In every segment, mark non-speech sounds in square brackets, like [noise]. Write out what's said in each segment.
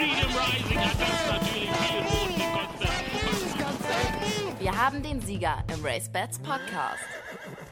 Freedom Rising hat das natürlich viel Muskelkonzert. Wir haben den Sieger im Race Bats Podcast.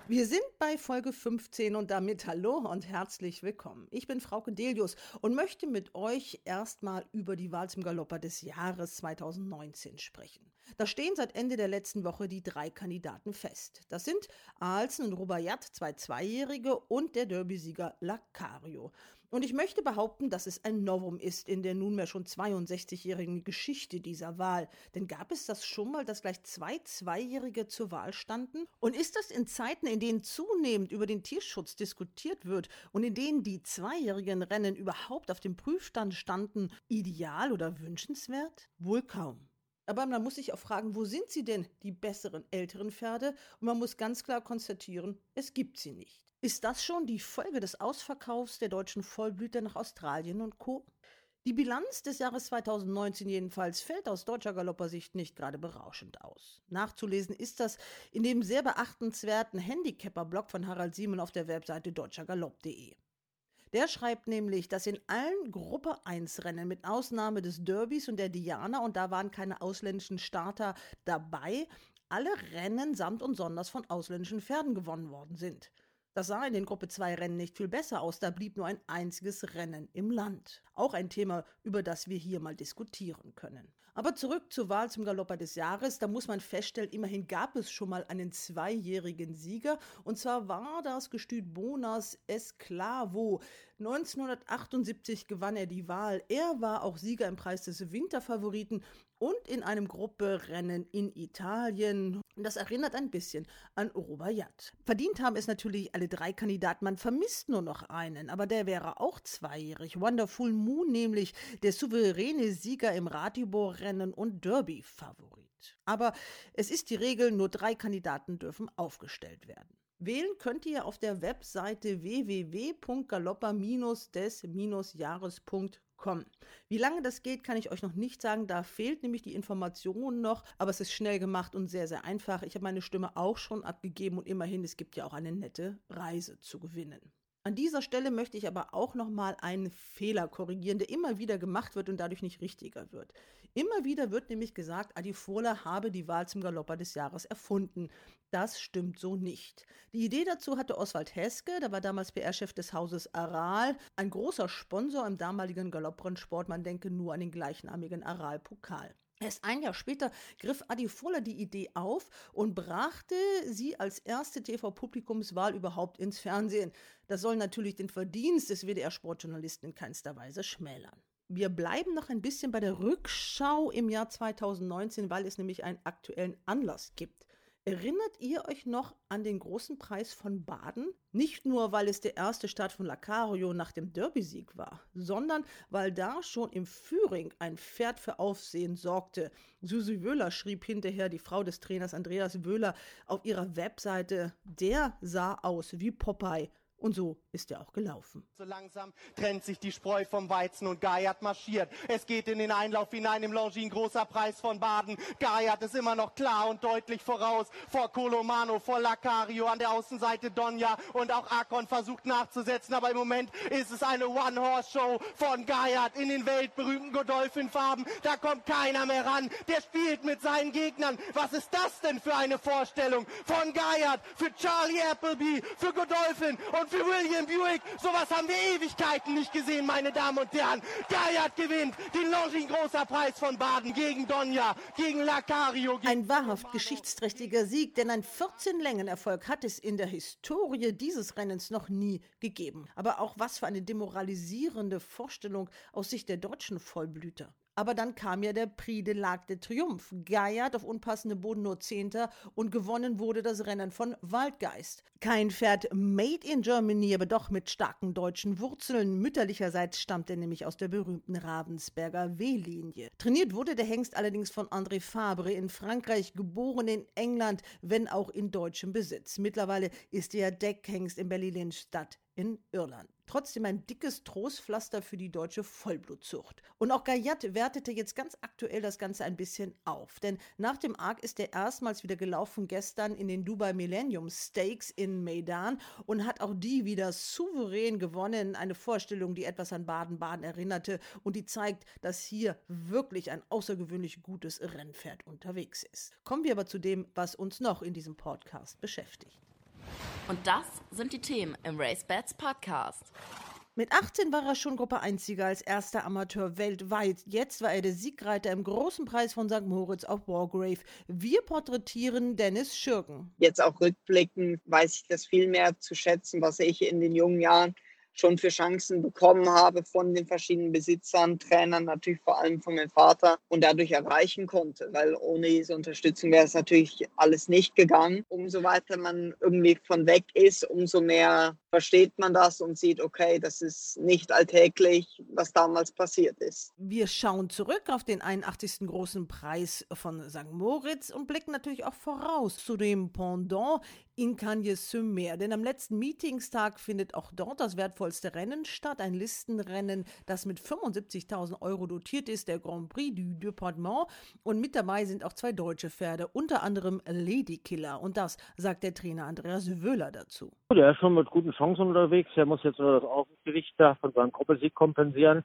Wir sind bei Folge 15 und damit hallo und herzlich willkommen. Ich bin Frau Delius und möchte mit euch erstmal über die Wahl zum Galopper des Jahres 2019 sprechen. Da stehen seit Ende der letzten Woche die drei Kandidaten fest. Das sind Alsen und Rubaiyat, zwei Zweijährige und der Derby-Sieger Lacario. Und ich möchte behaupten, dass es ein Novum ist in der nunmehr schon 62-jährigen Geschichte dieser Wahl. Denn gab es das schon mal, dass gleich zwei Zweijährige zur Wahl standen? Und ist das in Zeiten, in denen zunehmend über den Tierschutz diskutiert wird und in denen die zweijährigen Rennen überhaupt auf dem Prüfstand standen, ideal oder wünschenswert? Wohl kaum. Aber man muss sich auch fragen, wo sind sie denn, die besseren älteren Pferde? Und man muss ganz klar konstatieren, es gibt sie nicht. Ist das schon die Folge des Ausverkaufs der deutschen Vollblüter nach Australien und Co? Die Bilanz des Jahres 2019 jedenfalls fällt aus deutscher Galoppersicht nicht gerade berauschend aus. Nachzulesen ist das in dem sehr beachtenswerten Handicapper-Blog von Harald Siemen auf der Webseite deutschergalopp.de. Der schreibt nämlich, dass in allen Gruppe 1 Rennen mit Ausnahme des Derbys und der Diana, und da waren keine ausländischen Starter dabei, alle Rennen samt und sonders von ausländischen Pferden gewonnen worden sind. Das sah in den Gruppe 2 Rennen nicht viel besser aus, da blieb nur ein einziges Rennen im Land. Auch ein Thema, über das wir hier mal diskutieren können. Aber zurück zur Wahl zum Galopper des Jahres, da muss man feststellen, immerhin gab es schon mal einen zweijährigen Sieger und zwar war das Gestüt Bonas Esclavo. 1978 gewann er die Wahl. Er war auch Sieger im Preis des Winterfavoriten und in einem Grupperennen in Italien. Das erinnert ein bisschen an Rubaiyat. Verdient haben es natürlich alle drei Kandidaten. Man vermisst nur noch einen, aber der wäre auch zweijährig. Wonderful Moon nämlich der souveräne Sieger im Ratibor-Rennen und Derby-Favorit. Aber es ist die Regel, nur drei Kandidaten dürfen aufgestellt werden. Wählen könnt ihr auf der Webseite www.galopper-des-jahres.com. Wie lange das geht, kann ich euch noch nicht sagen. Da fehlt nämlich die Information noch, aber es ist schnell gemacht und sehr, sehr einfach. Ich habe meine Stimme auch schon abgegeben und immerhin, es gibt ja auch eine nette Reise zu gewinnen. An dieser Stelle möchte ich aber auch nochmal einen Fehler korrigieren, der immer wieder gemacht wird und dadurch nicht richtiger wird. Immer wieder wird nämlich gesagt, Adi Fohler habe die Wahl zum Galopper des Jahres erfunden. Das stimmt so nicht. Die Idee dazu hatte Oswald Heske, der war damals PR-Chef des Hauses Aral, ein großer Sponsor im damaligen Galopprennsport. Man denke nur an den gleichnamigen Aral-Pokal. Erst ein Jahr später griff Adi Fohler die Idee auf und brachte sie als erste TV-Publikumswahl überhaupt ins Fernsehen. Das soll natürlich den Verdienst des WDR-Sportjournalisten in keinster Weise schmälern. Wir bleiben noch ein bisschen bei der Rückschau im Jahr 2019, weil es nämlich einen aktuellen Anlass gibt. Erinnert ihr euch noch an den großen Preis von Baden? Nicht nur, weil es der erste Start von Lacario nach dem Derby-Sieg war, sondern weil da schon im Führing ein Pferd für Aufsehen sorgte. Susi Wöhler schrieb hinterher, die Frau des Trainers Andreas Wöhler, auf ihrer Webseite, der sah aus wie Popeye. Und so ist er auch gelaufen. So langsam trennt sich die Spreu vom Weizen und Gaiat marschiert. Es geht in den Einlauf hinein im Longin, großer Preis von Baden. Gaiat ist immer noch klar und deutlich voraus vor Colomano, vor Lacario an der Außenseite Donja und auch Akon versucht nachzusetzen, aber im Moment ist es eine One-Horse-Show von Gaiat in den weltberühmten Godolphin-Farben. Da kommt keiner mehr ran. Der spielt mit seinen Gegnern. Was ist das denn für eine Vorstellung von Gaiat für Charlie Appleby, für Godolphin und für William Buick. Sowas haben wir Ewigkeiten nicht gesehen, meine Damen und Herren. Gayat gewinnt den Longin Großer Preis von Baden gegen Donja, gegen Lacario. Gegen ein wahrhaft geschichtsträchtiger Sieg, denn ein 14 Längen Erfolg hat es in der Historie dieses Rennens noch nie gegeben. Aber auch was für eine demoralisierende Vorstellung aus Sicht der deutschen Vollblüter. Aber dann kam ja der Prix de l'Arc de Triomphe. Geiert auf unpassendem Boden nur Zehnter und gewonnen wurde das Rennen von Waldgeist. Kein Pferd made in Germany, aber doch mit starken deutschen Wurzeln. Mütterlicherseits stammt er nämlich aus der berühmten Ravensberger W-Linie. Trainiert wurde der Hengst allerdings von André Fabre in Frankreich, geboren in England, wenn auch in deutschem Besitz. Mittlerweile ist er Deckhengst in Berlin-Stadt in Irland. Trotzdem ein dickes Trostpflaster für die deutsche Vollblutzucht. Und auch Gayat wertete jetzt ganz aktuell das Ganze ein bisschen auf. Denn nach dem Arc ist er erstmals wieder gelaufen gestern in den Dubai Millennium Stakes in Maidan und hat auch die wieder souverän gewonnen. Eine Vorstellung, die etwas an Baden-Baden erinnerte und die zeigt, dass hier wirklich ein außergewöhnlich gutes Rennpferd unterwegs ist. Kommen wir aber zu dem, was uns noch in diesem Podcast beschäftigt. Und das sind die Themen im Race Bats Podcast. Mit 18 war er schon Gruppe 1-Sieger als erster Amateur weltweit. Jetzt war er der Siegreiter im großen Preis von St. Moritz auf Wargrave. Wir porträtieren Dennis Schürgen. Jetzt auch rückblickend weiß ich das viel mehr zu schätzen, was ich in den jungen Jahren schon für Chancen bekommen habe von den verschiedenen Besitzern, Trainern, natürlich vor allem von meinem Vater und dadurch erreichen konnte, weil ohne diese Unterstützung wäre es natürlich alles nicht gegangen. Umso weiter man irgendwie von weg ist, umso mehr versteht man das und sieht, okay, das ist nicht alltäglich, was damals passiert ist. Wir schauen zurück auf den 81. großen Preis von St. Moritz und blicken natürlich auch voraus zu dem Pendant in Cagnes-sur-Mer. Denn am letzten Meetingstag findet auch dort das wertvollste Rennen statt, ein Listenrennen, das mit 75.000 Euro dotiert ist, der Grand Prix du Departement. Und mit dabei sind auch zwei deutsche Pferde, unter anderem Lady Killer. Und das sagt der Trainer Andreas Wöhler dazu. Der ist schon mit guten Chancen unterwegs. Er muss jetzt nur das Aufgewicht da von seinem Gruppesieg kompensieren.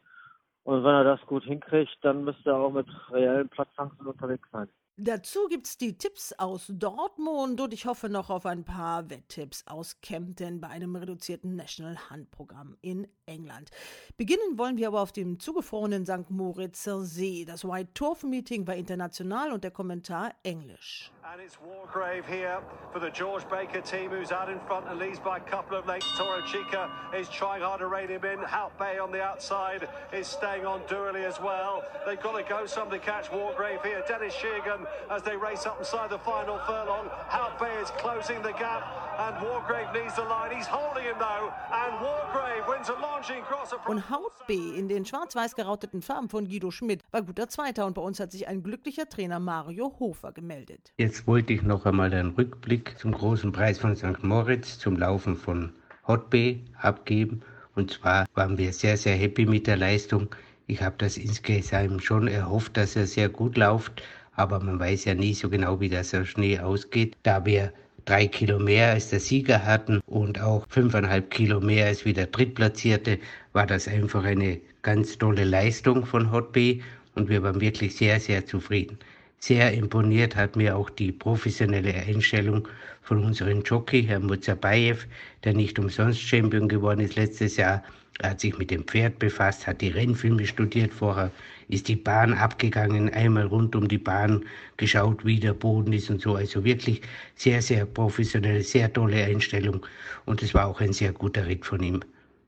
Und wenn er das gut hinkriegt, dann müsste er auch mit reellen Platzchancen unterwegs sein. Dazu gibt es die Tipps aus Dortmund und ich hoffe noch auf ein paar Wetttipps aus Kempten bei einem reduzierten National Hunt Programm in England. Beginnen wollen wir aber auf dem zugefrorenen St. Moritzer See. Das White Turf Meeting war international und der Kommentar englisch. And it's Wargrave here for the George Baker team, who's out in front and leads by a couple of lengths. Toro Chica is trying hard to rein him in. Hout Bay on the outside is staying on Dooley as well. They've got to go some to catch Wargrave here. Dennis Sheegan as they race up inside the final furlong. Hout Bay is closing the gap and Wargrave needs the line. He's holding him though and Wargrave wins a launching cross. Und Haut B in den schwarz-weiß gerauteten Farben von Guido Schmidt war guter Zweiter und bei uns hat sich ein glücklicher Trainer Mario Hofer gemeldet. Jetzt wollte ich noch einmal einen Rückblick zum großen Preis von St. Moritz zum Laufen von Hot Bay abgeben. Und zwar waren wir sehr, sehr happy mit der Leistung. Ich habe das insgesamt schon erhofft, dass er sehr gut läuft, aber man weiß ja nie so genau, wie das auf Schnee ausgeht. Da wir drei Kilo mehr als der Sieger hatten und auch fünfeinhalb Kilo mehr als wie der Drittplatzierte, war das einfach eine ganz tolle Leistung von Hot Bay und wir waren wirklich sehr, sehr zufrieden. Sehr imponiert hat mir auch die professionelle Einstellung von unserem Jockey, Herrn Muzabayev, der nicht umsonst Champion geworden ist letztes Jahr. Er hat sich mit dem Pferd befasst, hat die Rennfilme studiert vorher, ist die Bahn abgegangen, einmal rund um die Bahn geschaut, wie der Boden ist und so. Also wirklich sehr, sehr professionelle, sehr tolle Einstellung. Und es war auch ein sehr guter Ritt von ihm.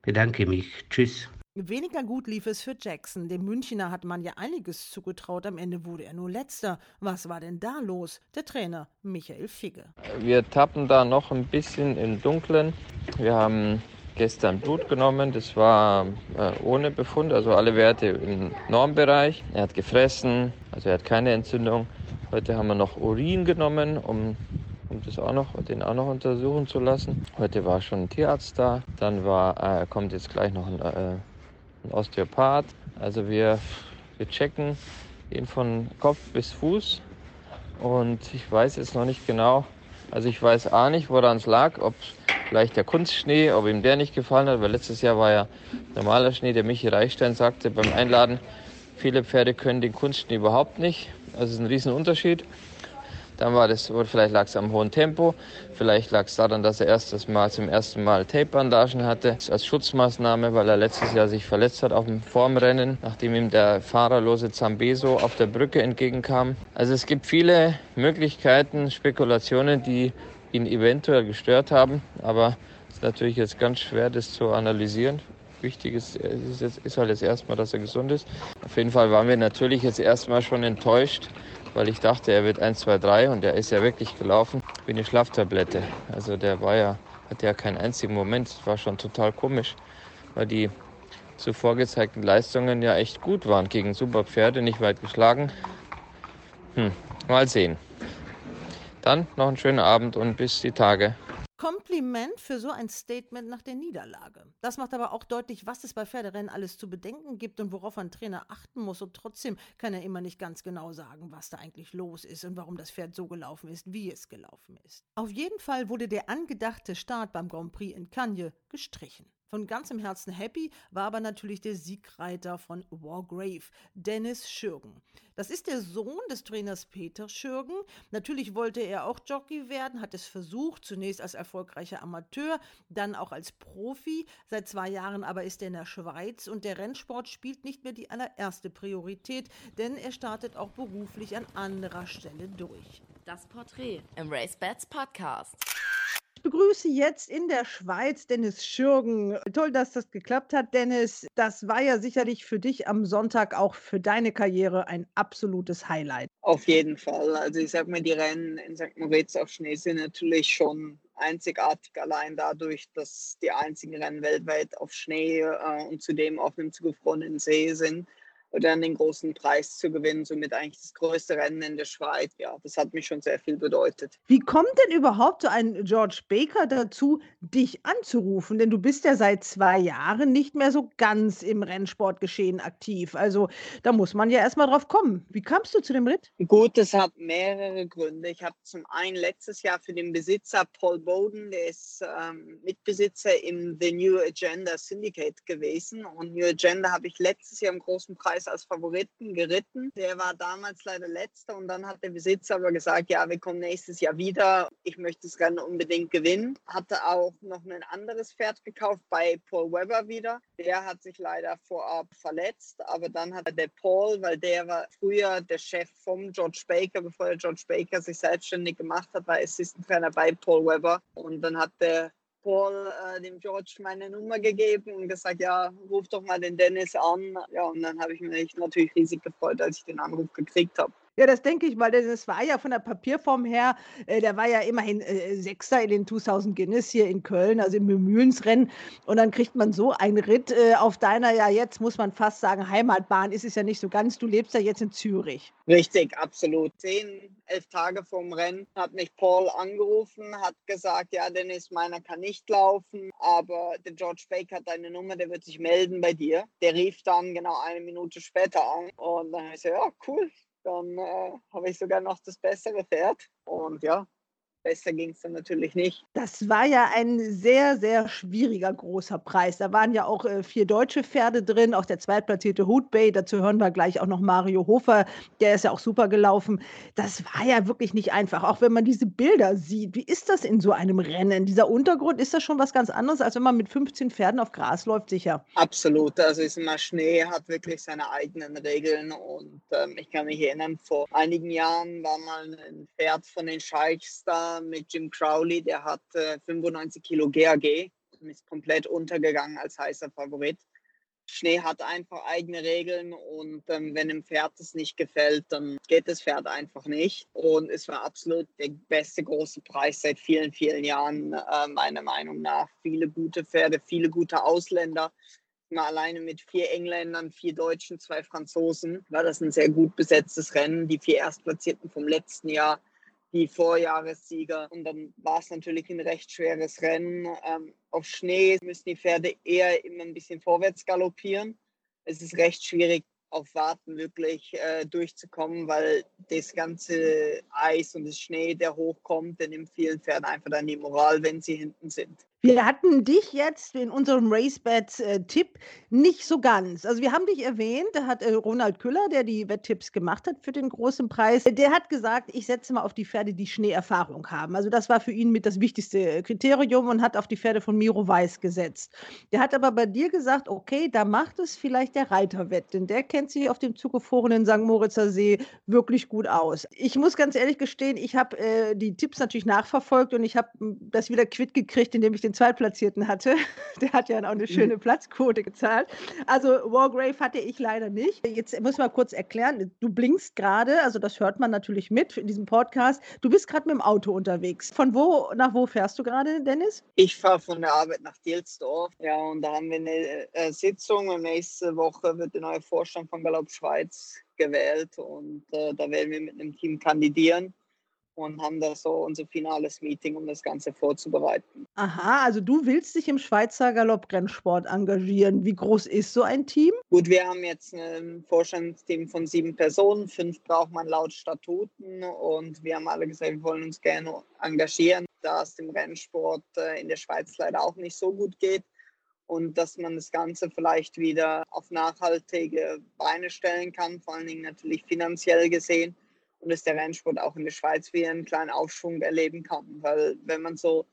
Bedanke mich. Tschüss. Weniger gut lief es für Jackson. Dem Münchner hat man ja einiges zugetraut. Am Ende wurde er nur letzter. Was war denn da los? Der Trainer Michael Figge. Wir tappen da noch ein bisschen im Dunkeln. Wir haben gestern Blut genommen. Das war äh, ohne Befund, also alle Werte im Normbereich. Er hat gefressen, also er hat keine Entzündung. Heute haben wir noch Urin genommen, um um das auch noch, den auch noch untersuchen zu lassen. Heute war schon ein Tierarzt da. Dann war, äh, kommt jetzt gleich noch ein äh, ein Osteopath. Also wir, wir checken ihn von Kopf bis Fuß und ich weiß jetzt noch nicht genau, also ich weiß auch nicht, woran es lag, ob vielleicht der Kunstschnee, ob ihm der nicht gefallen hat, weil letztes Jahr war ja normaler Schnee, der Michi Reichstein sagte beim Einladen, viele Pferde können den Kunstschnee überhaupt nicht. Also es ist ein Riesenunterschied. Dann war das, vielleicht lag es am hohen Tempo, vielleicht lag es daran, dass er erstes Mal zum ersten Mal Tape-Bandagen hatte, als Schutzmaßnahme, weil er letztes Jahr sich verletzt hat auf dem Formrennen, nachdem ihm der fahrerlose Zambeso auf der Brücke entgegenkam. Also es gibt viele Möglichkeiten, Spekulationen, die ihn eventuell gestört haben, aber es ist natürlich jetzt ganz schwer, das zu analysieren. Wichtig ist, ist, ist halt jetzt erstmal, dass er gesund ist. Auf jeden Fall waren wir natürlich jetzt erstmal schon enttäuscht, weil ich dachte, er wird 1, 2, 3 und er ist ja wirklich gelaufen wie eine Schlaftablette. Also der war ja, hatte ja keinen einzigen Moment. Es war schon total komisch, weil die zuvor gezeigten Leistungen ja echt gut waren gegen super Pferde, nicht weit geschlagen. Hm, mal sehen. Dann noch einen schönen Abend und bis die Tage. Kompliment für so ein Statement nach der Niederlage. Das macht aber auch deutlich, was es bei Pferderennen alles zu bedenken gibt und worauf ein Trainer achten muss. Und trotzdem kann er immer nicht ganz genau sagen, was da eigentlich los ist und warum das Pferd so gelaufen ist, wie es gelaufen ist. Auf jeden Fall wurde der angedachte Start beim Grand Prix in Cannes gestrichen. Von ganzem Herzen happy war aber natürlich der Siegreiter von Wargrave, Dennis Schürgen. Das ist der Sohn des Trainers Peter Schürgen. Natürlich wollte er auch Jockey werden, hat es versucht, zunächst als erfolgreicher Amateur, dann auch als Profi. Seit zwei Jahren aber ist er in der Schweiz und der Rennsport spielt nicht mehr die allererste Priorität, denn er startet auch beruflich an anderer Stelle durch. Das Porträt im Race Bats Podcast begrüße jetzt in der Schweiz Dennis Schürgen. Toll, dass das geklappt hat, Dennis. Das war ja sicherlich für dich am Sonntag auch für deine Karriere ein absolutes Highlight. Auf jeden Fall. Also ich sag mal, die Rennen in St. Moritz auf Schnee sind natürlich schon einzigartig allein dadurch, dass die einzigen Rennen weltweit auf Schnee äh, und zudem auf einem zugefrorenen See sind dann den großen Preis zu gewinnen, somit eigentlich das größte Rennen in der Schweiz. Ja, das hat mich schon sehr viel bedeutet. Wie kommt denn überhaupt so ein George Baker dazu, dich anzurufen? Denn du bist ja seit zwei Jahren nicht mehr so ganz im Rennsportgeschehen aktiv. Also da muss man ja erstmal drauf kommen. Wie kamst du zu dem Ritt? Gut, das hat mehrere Gründe. Ich habe zum einen letztes Jahr für den Besitzer Paul Bowden, der ist ähm, Mitbesitzer im The New Agenda Syndicate gewesen. Und New Agenda habe ich letztes Jahr im großen Preis ist als Favoriten geritten. Der war damals leider letzter und dann hat der Besitzer aber gesagt, ja, wir kommen nächstes Jahr wieder. Ich möchte das Rennen unbedingt gewinnen. Hatte auch noch ein anderes Pferd gekauft bei Paul Weber wieder. Der hat sich leider vorab verletzt, aber dann hat der Paul, weil der war früher der Chef vom George Baker, bevor der George Baker sich selbstständig gemacht hat, war Assistant Trainer bei Paul Weber und dann hat der Paul äh, dem George meine Nummer gegeben und gesagt, ja, ruf doch mal den Dennis an. Ja, und dann habe ich mich natürlich riesig gefreut, als ich den Anruf gekriegt habe. Ja, das denke ich, weil das war ja von der Papierform her, äh, der war ja immerhin äh, Sechster in den 2000 Guinness hier in Köln, also im Mühlensrennen. Und dann kriegt man so einen Ritt äh, auf deiner, ja, jetzt muss man fast sagen, Heimatbahn ist es ja nicht so ganz. Du lebst ja jetzt in Zürich. Richtig, absolut. Zehn, elf Tage vorm Rennen hat mich Paul angerufen, hat gesagt, ja, Dennis, meiner kann nicht laufen, aber der George Baker hat deine Nummer, der wird sich melden bei dir. Der rief dann genau eine Minute später an und dann habe ich gesagt, ja, cool, dann äh, habe ich sogar noch das bessere Pferd. Und ja, Besser ging es dann natürlich nicht. Das war ja ein sehr, sehr schwieriger großer Preis. Da waren ja auch äh, vier deutsche Pferde drin, auch der zweitplatzierte Hood Bay. Dazu hören wir gleich auch noch Mario Hofer. Der ist ja auch super gelaufen. Das war ja wirklich nicht einfach, auch wenn man diese Bilder sieht. Wie ist das in so einem Rennen? Dieser Untergrund, ist das schon was ganz anderes, als wenn man mit 15 Pferden auf Gras läuft, sicher? Absolut. Also ist immer Schnee, hat wirklich seine eigenen Regeln. Und ähm, ich kann mich erinnern, vor einigen Jahren war mal ein Pferd von den Scheichs da mit Jim Crowley, der hat äh, 95 Kilo GAG und ist komplett untergegangen als heißer Favorit. Schnee hat einfach eigene Regeln und ähm, wenn dem Pferd es nicht gefällt, dann geht das Pferd einfach nicht. Und es war absolut der beste große Preis seit vielen, vielen Jahren, äh, meiner Meinung nach. Viele gute Pferde, viele gute Ausländer. Mal alleine mit vier Engländern, vier Deutschen, zwei Franzosen war das ein sehr gut besetztes Rennen. Die vier Erstplatzierten vom letzten Jahr die Vorjahressieger. Und dann war es natürlich ein recht schweres Rennen. Ähm, auf Schnee müssen die Pferde eher immer ein bisschen vorwärts galoppieren. Es ist recht schwierig, auf Warten wirklich äh, durchzukommen, weil das ganze Eis und das Schnee, der hochkommt, der nimmt vielen Pferden einfach dann die Moral, wenn sie hinten sind. Wir hatten dich jetzt in unserem RaceBets-Tipp äh, nicht so ganz. Also wir haben dich erwähnt, da hat äh, Ronald Küller, der die Wetttipps gemacht hat für den großen Preis, der hat gesagt, ich setze mal auf die Pferde, die Schneeerfahrung haben. Also das war für ihn mit das wichtigste Kriterium und hat auf die Pferde von Miro Weiß gesetzt. Der hat aber bei dir gesagt, okay, da macht es vielleicht der Reiterwett, denn der kennt sich auf dem zugefrorenen St. Moritzer See wirklich gut aus. Ich muss ganz ehrlich gestehen, ich habe äh, die Tipps natürlich nachverfolgt und ich habe hm, das wieder quitt gekriegt, indem ich den Zweitplatzierten hatte. [laughs] Der hat ja auch eine schöne Platzquote gezahlt. Also Wargrave hatte ich leider nicht. Jetzt muss man kurz erklären, du blinkst gerade, also das hört man natürlich mit in diesem Podcast. Du bist gerade mit dem Auto unterwegs. Von wo nach wo fährst du gerade, Dennis? Ich fahre von der Arbeit nach Dielsdorf. Ja, und da haben wir eine äh, Sitzung und nächste Woche wird der neue Vorstand von Galopp Schweiz gewählt und äh, da werden wir mit einem Team kandidieren. Und haben da so unser finales Meeting, um das Ganze vorzubereiten. Aha, also du willst dich im Schweizer Galopprennsport engagieren. Wie groß ist so ein Team? Gut, wir haben jetzt ein Vorstandsteam von sieben Personen. Fünf braucht man laut Statuten und wir haben alle gesagt, wir wollen uns gerne engagieren, da es dem Rennsport äh, in der Schweiz leider auch nicht so gut geht und dass man das Ganze vielleicht wieder auf nachhaltige Beine stellen kann, vor allen Dingen natürlich finanziell gesehen und dass der Rennsport auch in der Schweiz wieder einen kleinen Aufschwung erleben kann. Weil wenn man so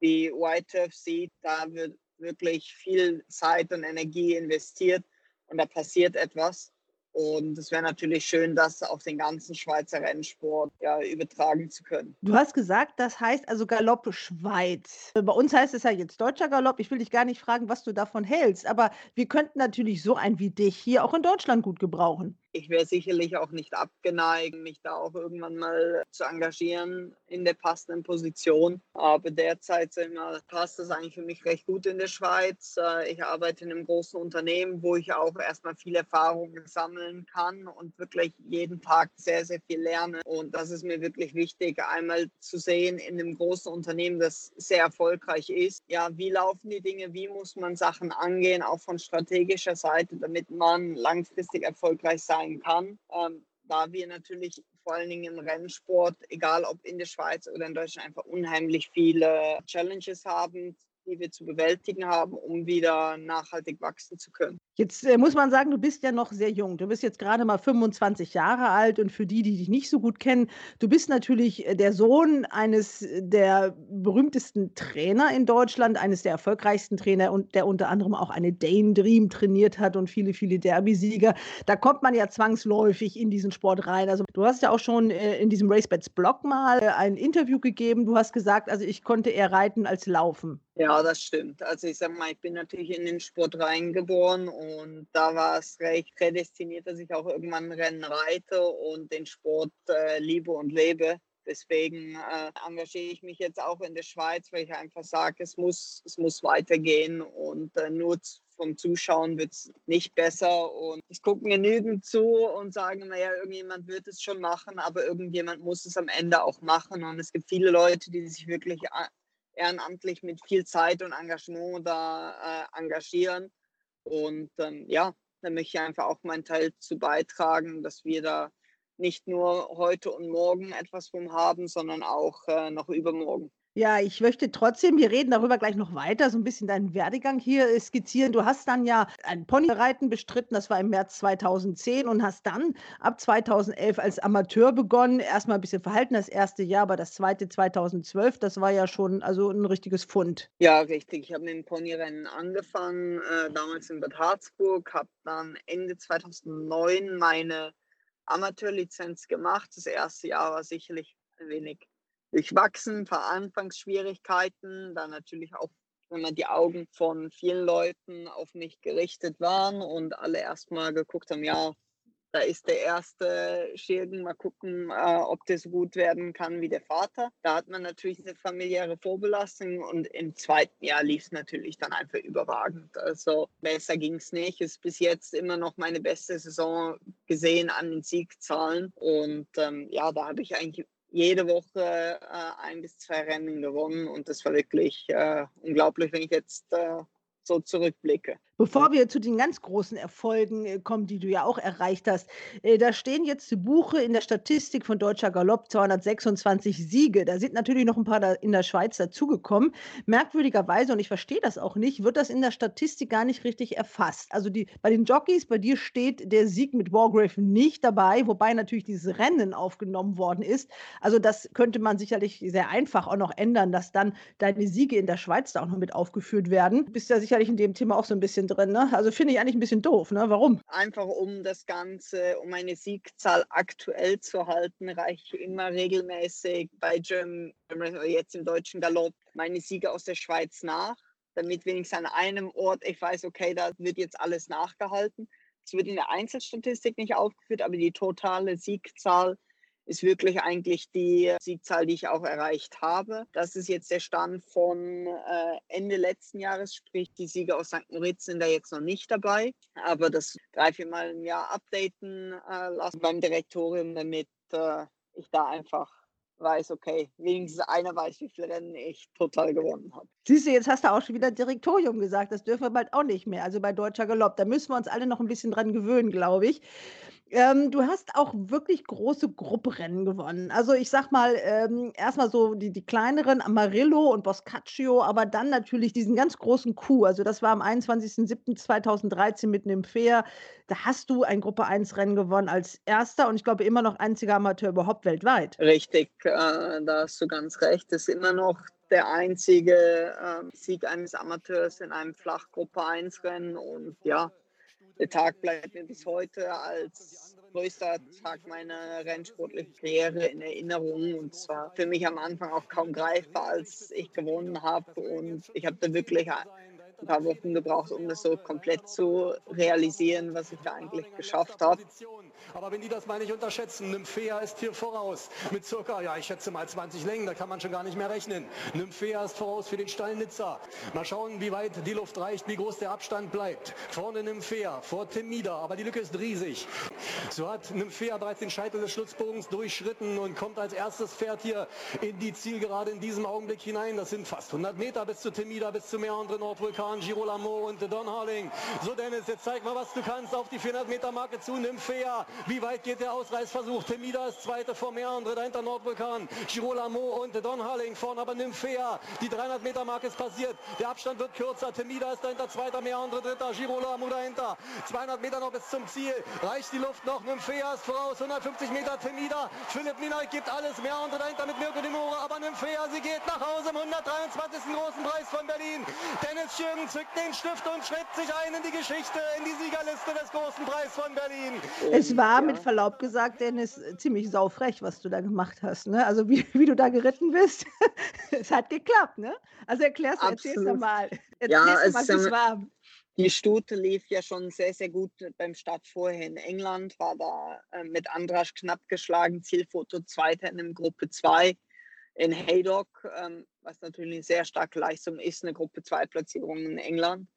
wie White Turf sieht, da wird wirklich viel Zeit und Energie investiert und da passiert etwas. Und es wäre natürlich schön, das auf den ganzen Schweizer Rennsport ja, übertragen zu können. Du hast gesagt, das heißt also Galopp Schweiz. Bei uns heißt es ja jetzt deutscher Galopp. Ich will dich gar nicht fragen, was du davon hältst, aber wir könnten natürlich so einen wie dich hier auch in Deutschland gut gebrauchen ich wäre sicherlich auch nicht abgeneigt, mich da auch irgendwann mal zu engagieren in der passenden Position. Aber derzeit mal, passt das eigentlich für mich recht gut in der Schweiz. Äh, ich arbeite in einem großen Unternehmen, wo ich auch erstmal viel Erfahrung sammeln kann und wirklich jeden Tag sehr, sehr viel lerne. Und das ist mir wirklich wichtig, einmal zu sehen in einem großen Unternehmen, das sehr erfolgreich ist. Ja, wie laufen die Dinge? Wie muss man Sachen angehen, auch von strategischer Seite, damit man langfristig erfolgreich sein sein kann, ähm, da wir natürlich vor allen Dingen im Rennsport, egal ob in der Schweiz oder in Deutschland, einfach unheimlich viele Challenges haben, die wir zu bewältigen haben, um wieder nachhaltig wachsen zu können. Jetzt äh, muss man sagen, du bist ja noch sehr jung. Du bist jetzt gerade mal 25 Jahre alt und für die, die dich nicht so gut kennen, du bist natürlich äh, der Sohn eines der berühmtesten Trainer in Deutschland, eines der erfolgreichsten Trainer und der unter anderem auch eine Dane Dream trainiert hat und viele, viele Derby-Sieger. Da kommt man ja zwangsläufig in diesen Sport rein. Also du hast ja auch schon äh, in diesem RaceBets Blog mal äh, ein Interview gegeben. Du hast gesagt, also ich konnte eher reiten als laufen. Ja, das stimmt. Also ich sag mal, ich bin natürlich in den Sport reingeboren und da war es recht prädestiniert, dass ich auch irgendwann Rennen reite und den Sport äh, liebe und lebe. Deswegen äh, engagiere ich mich jetzt auch in der Schweiz, weil ich einfach sage, es muss, es muss weitergehen und äh, nur vom Zuschauen wird es nicht besser. Und es gucken genügend zu und sagen, naja, irgendjemand wird es schon machen, aber irgendjemand muss es am Ende auch machen. Und es gibt viele Leute, die sich wirklich ehrenamtlich mit viel Zeit und Engagement da äh, engagieren. Und ähm, ja, da möchte ich einfach auch meinen Teil zu beitragen, dass wir da nicht nur heute und morgen etwas vom haben, sondern auch äh, noch übermorgen. Ja, ich möchte trotzdem, wir reden darüber gleich noch weiter, so ein bisschen deinen Werdegang hier skizzieren. Du hast dann ja ein Ponyreiten bestritten, das war im März 2010 und hast dann ab 2011 als Amateur begonnen. Erstmal ein bisschen verhalten das erste Jahr, aber das zweite 2012, das war ja schon also ein richtiges Fund. Ja, richtig. Ich habe mit dem Ponyrennen angefangen, äh, damals in Bad Harzburg, habe dann Ende 2009 meine Amateurlizenz gemacht. Das erste Jahr war sicherlich ein wenig durchwachsen, paar Anfangsschwierigkeiten, dann natürlich auch, wenn man die Augen von vielen Leuten auf mich gerichtet waren und alle erstmal geguckt haben, ja, da ist der erste Schirgen, mal gucken, äh, ob das so gut werden kann wie der Vater. Da hat man natürlich eine familiäre Vorbelastung und im zweiten Jahr lief es natürlich dann einfach überragend. Also besser ging es nicht. Ist bis jetzt immer noch meine beste Saison gesehen an den Siegzahlen. Und ähm, ja, da habe ich eigentlich jede Woche äh, ein bis zwei Rennen gewonnen und das war wirklich äh, unglaublich, wenn ich jetzt äh, so zurückblicke. Bevor wir zu den ganz großen Erfolgen äh, kommen, die du ja auch erreicht hast, äh, da stehen jetzt zu Buche in der Statistik von Deutscher Galopp 226 Siege. Da sind natürlich noch ein paar in der Schweiz dazugekommen. Merkwürdigerweise, und ich verstehe das auch nicht, wird das in der Statistik gar nicht richtig erfasst. Also die, bei den Jockeys, bei dir steht der Sieg mit Wargrave nicht dabei, wobei natürlich dieses Rennen aufgenommen worden ist. Also das könnte man sicherlich sehr einfach auch noch ändern, dass dann deine Siege in der Schweiz da auch noch mit aufgeführt werden. Du bist ja sicherlich in dem Thema auch so ein bisschen drin. Ne? Also finde ich eigentlich ein bisschen doof. Ne? Warum? Einfach um das Ganze, um eine Siegzahl aktuell zu halten, reiche ich immer regelmäßig bei German, jetzt im deutschen Galopp, meine Siege aus der Schweiz nach, damit wenigstens an einem Ort ich weiß, okay, da wird jetzt alles nachgehalten. Es wird in der Einzelstatistik nicht aufgeführt, aber die totale Siegzahl ist wirklich eigentlich die Siegzahl, die ich auch erreicht habe. Das ist jetzt der Stand von äh, Ende letzten Jahres, sprich die Sieger aus St. Moritz sind da jetzt noch nicht dabei. Aber das drei, vier Mal im Jahr updaten äh, lassen beim Direktorium, damit äh, ich da einfach weiß, okay, wenigstens einer weiß, wie viele Rennen ich total gewonnen habe. Siehst du, jetzt hast du auch schon wieder Direktorium gesagt. Das dürfen wir bald auch nicht mehr. Also bei Deutscher Galopp. Da müssen wir uns alle noch ein bisschen dran gewöhnen, glaube ich. Ähm, du hast auch wirklich große Grupprennen gewonnen. Also ich sag mal, ähm, erstmal so die, die kleineren, Amarillo und Boscaccio, aber dann natürlich diesen ganz großen Coup. Also das war am 21.07.2013 mit einem Fair. Da hast du ein Gruppe 1 Rennen gewonnen als erster und ich glaube immer noch einziger Amateur überhaupt weltweit. Richtig, äh, da hast du ganz recht. Das ist immer noch der einzige äh, Sieg eines Amateurs in einem Flachgruppe 1 Rennen und ja, der Tag bleibt mir bis heute als größter Tag meiner rennsportlichen Karriere in Erinnerung und zwar für mich am Anfang auch kaum greifbar, als ich gewonnen habe und ich habe da wirklich ein paar Wochen gebraucht, um das so komplett zu realisieren, was ich da eigentlich geschafft habe. Aber wenn die das mal nicht unterschätzen, Nymphea ist hier voraus mit circa, ja, ich schätze mal 20 Längen, da kann man schon gar nicht mehr rechnen. Nymphea ist voraus für den Stall Nizza. Mal schauen, wie weit die Luft reicht, wie groß der Abstand bleibt. Vorne Nymphea, vor Temida, aber die Lücke ist riesig. So hat Nymphea bereits den Scheitel des Schlussbogens durchschritten und kommt als erstes Pferd hier in die Zielgerade in diesem Augenblick hinein. Das sind fast 100 Meter bis zu Temida, bis zu mehreren Nordvulkan, Girolamo und Don Harling. So Dennis, jetzt zeig mal, was du kannst auf die 400 Meter Marke zu Nymphea. Wie weit geht der Ausreißversuch? Temida ist zweite vor mehrere, dahinter Nordvulkan, Girolamo und Don Harling. Vorne aber Nymphea. Die 300 Meter Marke ist passiert. Der Abstand wird kürzer. Temida ist dahinter zweiter, mehrere, dritter, Girolamo dahinter. 200 Meter noch bis zum Ziel. Reicht die Luft noch? Nymphea ist voraus. 150 Meter Temida. Philipp Mina gibt alles. Mehrere dahinter mit Mirko Demore. Aber Nymphea, sie geht nach Hause im 123. großen Preis von Berlin. Dennis Schirgen zückt den Stift und schreibt sich ein in die Geschichte, in die Siegerliste des großen Preis von Berlin. Es war mit Verlaub gesagt, Dennis, ziemlich saufrech, was du da gemacht hast. Ne? Also wie, [laughs] wie du da geritten bist. [laughs] es hat geklappt, ne? Also erklärst du, erzähl's doch mal. Erzähl's Ja, es mal, wie's ja- war. Die Stute lief ja schon sehr, sehr gut beim Start vorher in England, war da äh, mit Andras knapp geschlagen, Zielfoto Zweiter in der Gruppe 2 in Haydock, ähm, was natürlich eine sehr starke Leistung ist, eine Gruppe 2 Platzierung in England.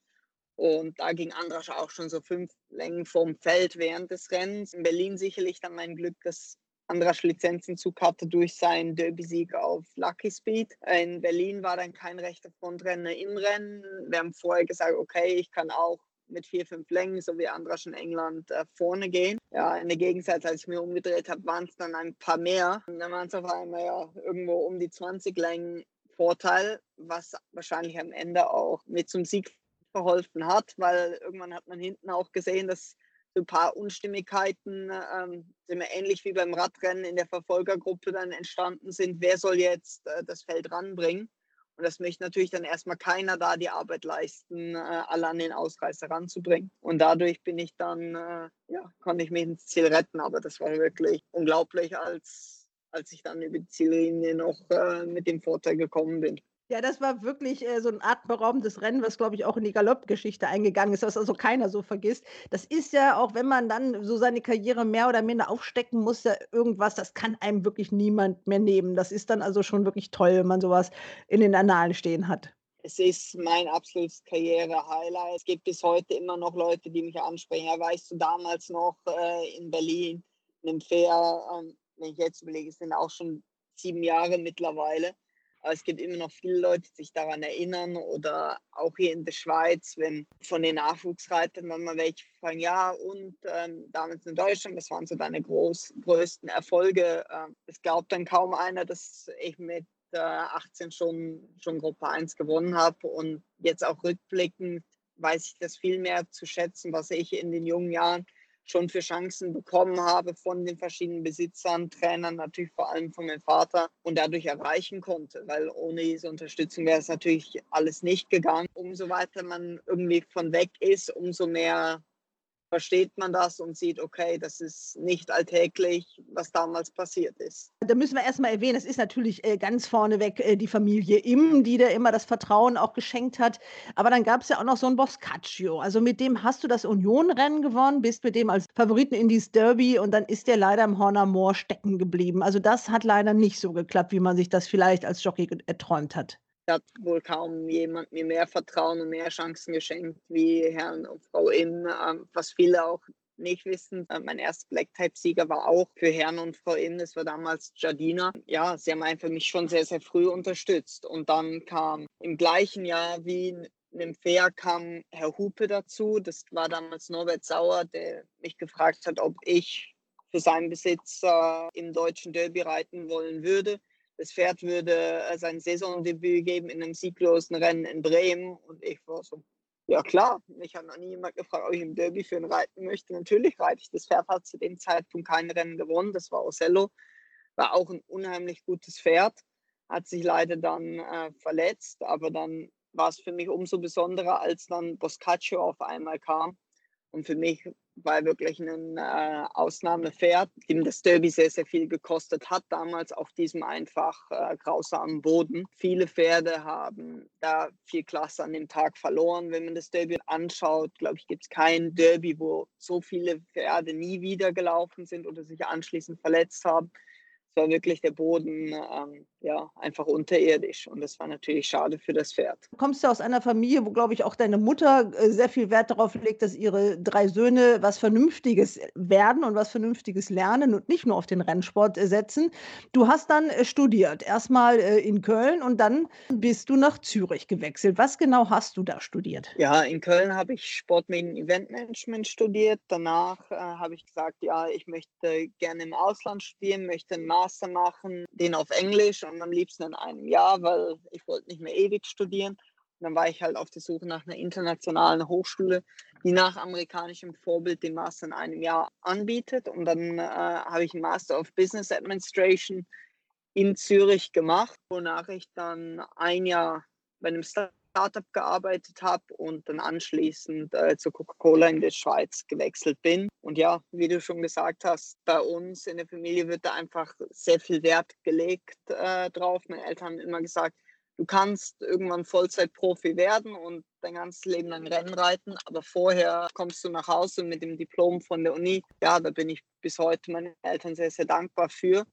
Und da ging Andras auch schon so fünf Längen vom Feld während des Rennens. In Berlin sicherlich dann mein Glück, dass Andras Lizenzenzug hatte durch seinen Derby-Sieg auf Lucky Speed. In Berlin war dann kein rechter Frontrenner im Rennen. Wir haben vorher gesagt, okay, ich kann auch mit vier, fünf Längen, so wie Andras in England, äh, vorne gehen. Ja, in der Gegenseite, als ich mir umgedreht habe, waren es dann ein paar mehr. Und dann waren es auf einmal ja irgendwo um die 20 Längen Vorteil, was wahrscheinlich am Ende auch mit zum Sieg verholfen hat, weil irgendwann hat man hinten auch gesehen, dass so ein paar Unstimmigkeiten, ähm, ähnlich wie beim Radrennen in der Verfolgergruppe dann entstanden sind. Wer soll jetzt äh, das Feld ranbringen? Und das möchte natürlich dann erstmal keiner da die Arbeit leisten, äh, alle an den Ausreißer ranzubringen. Und dadurch bin ich dann, äh, ja, konnte ich mich ins Ziel retten. Aber das war wirklich unglaublich, als, als ich dann über die Ziellinie noch äh, mit dem Vorteil gekommen bin. Ja, das war wirklich äh, so ein atemberaubенdes Rennen, was, glaube ich, auch in die Galoppgeschichte eingegangen ist, was also keiner so vergisst. Das ist ja, auch wenn man dann so seine Karriere mehr oder minder aufstecken muss, ja irgendwas, das kann einem wirklich niemand mehr nehmen. Das ist dann also schon wirklich toll, wenn man sowas in den Annalen stehen hat. Es ist mein absolutes Karriere-Highlight. Es gibt bis heute immer noch Leute, die mich ansprechen. Ja, weißt du, damals noch äh, in Berlin, in einem Fair, ähm, wenn ich jetzt überlege, es sind auch schon sieben Jahre mittlerweile. Aber es gibt immer noch viele Leute, die sich daran erinnern oder auch hier in der Schweiz, wenn von den Nachwuchsreitern dann mal welche fragen, ja, und ähm, damals in Deutschland, was waren so deine groß, größten Erfolge? Ähm, es glaubt dann kaum einer, dass ich mit äh, 18 schon, schon Gruppe 1 gewonnen habe und jetzt auch rückblickend weiß ich das viel mehr zu schätzen, was ich in den jungen Jahren schon für Chancen bekommen habe von den verschiedenen Besitzern, Trainern, natürlich vor allem von meinem Vater und dadurch erreichen konnte, weil ohne diese Unterstützung wäre es natürlich alles nicht gegangen. Umso weiter man irgendwie von weg ist, umso mehr versteht man das und sieht, okay, das ist nicht alltäglich, was damals passiert ist. Da müssen wir erstmal erwähnen, es ist natürlich äh, ganz vorneweg äh, die Familie Im, die dir immer das Vertrauen auch geschenkt hat. Aber dann gab es ja auch noch so einen Boscaccio. Also mit dem hast du das Union-Rennen gewonnen, bist mit dem als Favoriten in dieses Derby und dann ist der leider im Horner Moor stecken geblieben. Also das hat leider nicht so geklappt, wie man sich das vielleicht als Jockey erträumt hat. Hat wohl kaum jemand mir mehr Vertrauen und mehr Chancen geschenkt wie Herrn und Frau Im, ähm, was viele auch nicht wissen, äh, mein erster Black-Type-Sieger war auch für Herrn und Frau Im, das war damals Jardina. Ja, sie haben einfach mich schon sehr, sehr früh unterstützt. Und dann kam im gleichen Jahr wie einem Fair kam Herr Hupe dazu. Das war damals Norbert Sauer, der mich gefragt hat, ob ich für seinen Besitzer im deutschen Derby reiten wollen würde. Das Pferd würde äh, sein Saisondebüt geben in einem sieglosen Rennen in Bremen. Und ich war so, ja klar, mich hat noch nie jemand gefragt, ob ich im Derby für ihn reiten möchte. Natürlich reite ich. Das Pferd hat zu dem Zeitpunkt kein Rennen gewonnen. Das war Ocello. War auch ein unheimlich gutes Pferd. Hat sich leider dann äh, verletzt, aber dann war es für mich umso besonderer, als dann Boscaccio auf einmal kam. Und für mich war wirklich ein äh, Ausnahmepferd, dem das Derby sehr, sehr viel gekostet hat, damals auf diesem einfach äh, grausamen Boden. Viele Pferde haben da viel Klasse an dem Tag verloren. Wenn man das Derby anschaut, glaube ich, gibt es kein Derby, wo so viele Pferde nie wieder gelaufen sind oder sich anschließend verletzt haben es war wirklich der Boden ähm, ja, einfach unterirdisch und das war natürlich schade für das Pferd. Du kommst ja aus einer Familie, wo, glaube ich, auch deine Mutter äh, sehr viel Wert darauf legt, dass ihre drei Söhne was Vernünftiges werden und was Vernünftiges lernen und nicht nur auf den Rennsport äh, setzen. Du hast dann äh, studiert, erstmal in Köln und dann bist du nach Zürich gewechselt. Was genau hast du da studiert? Ja, in Köln habe ich Sportmedien Eventmanagement studiert. Danach äh, habe ich gesagt, ja, ich möchte gerne im Ausland studieren, möchte einen Master machen, den auf Englisch und am liebsten in einem Jahr, weil ich wollte nicht mehr ewig studieren. Und dann war ich halt auf der Suche nach einer internationalen Hochschule, die nach amerikanischem Vorbild den Master in einem Jahr anbietet. Und dann äh, habe ich einen Master of Business Administration in Zürich gemacht, wonach ich dann ein Jahr bei einem Start Startup gearbeitet habe und dann anschließend äh, zur Coca-Cola in der Schweiz gewechselt bin. Und ja, wie du schon gesagt hast, bei uns in der Familie wird da einfach sehr viel Wert gelegt äh, drauf. Meine Eltern haben immer gesagt, du kannst irgendwann Vollzeitprofi werden und dein ganzes Leben lang Rennen reiten, aber vorher kommst du nach Hause mit dem Diplom von der Uni. Ja, da bin ich bis heute meinen Eltern sehr, sehr dankbar für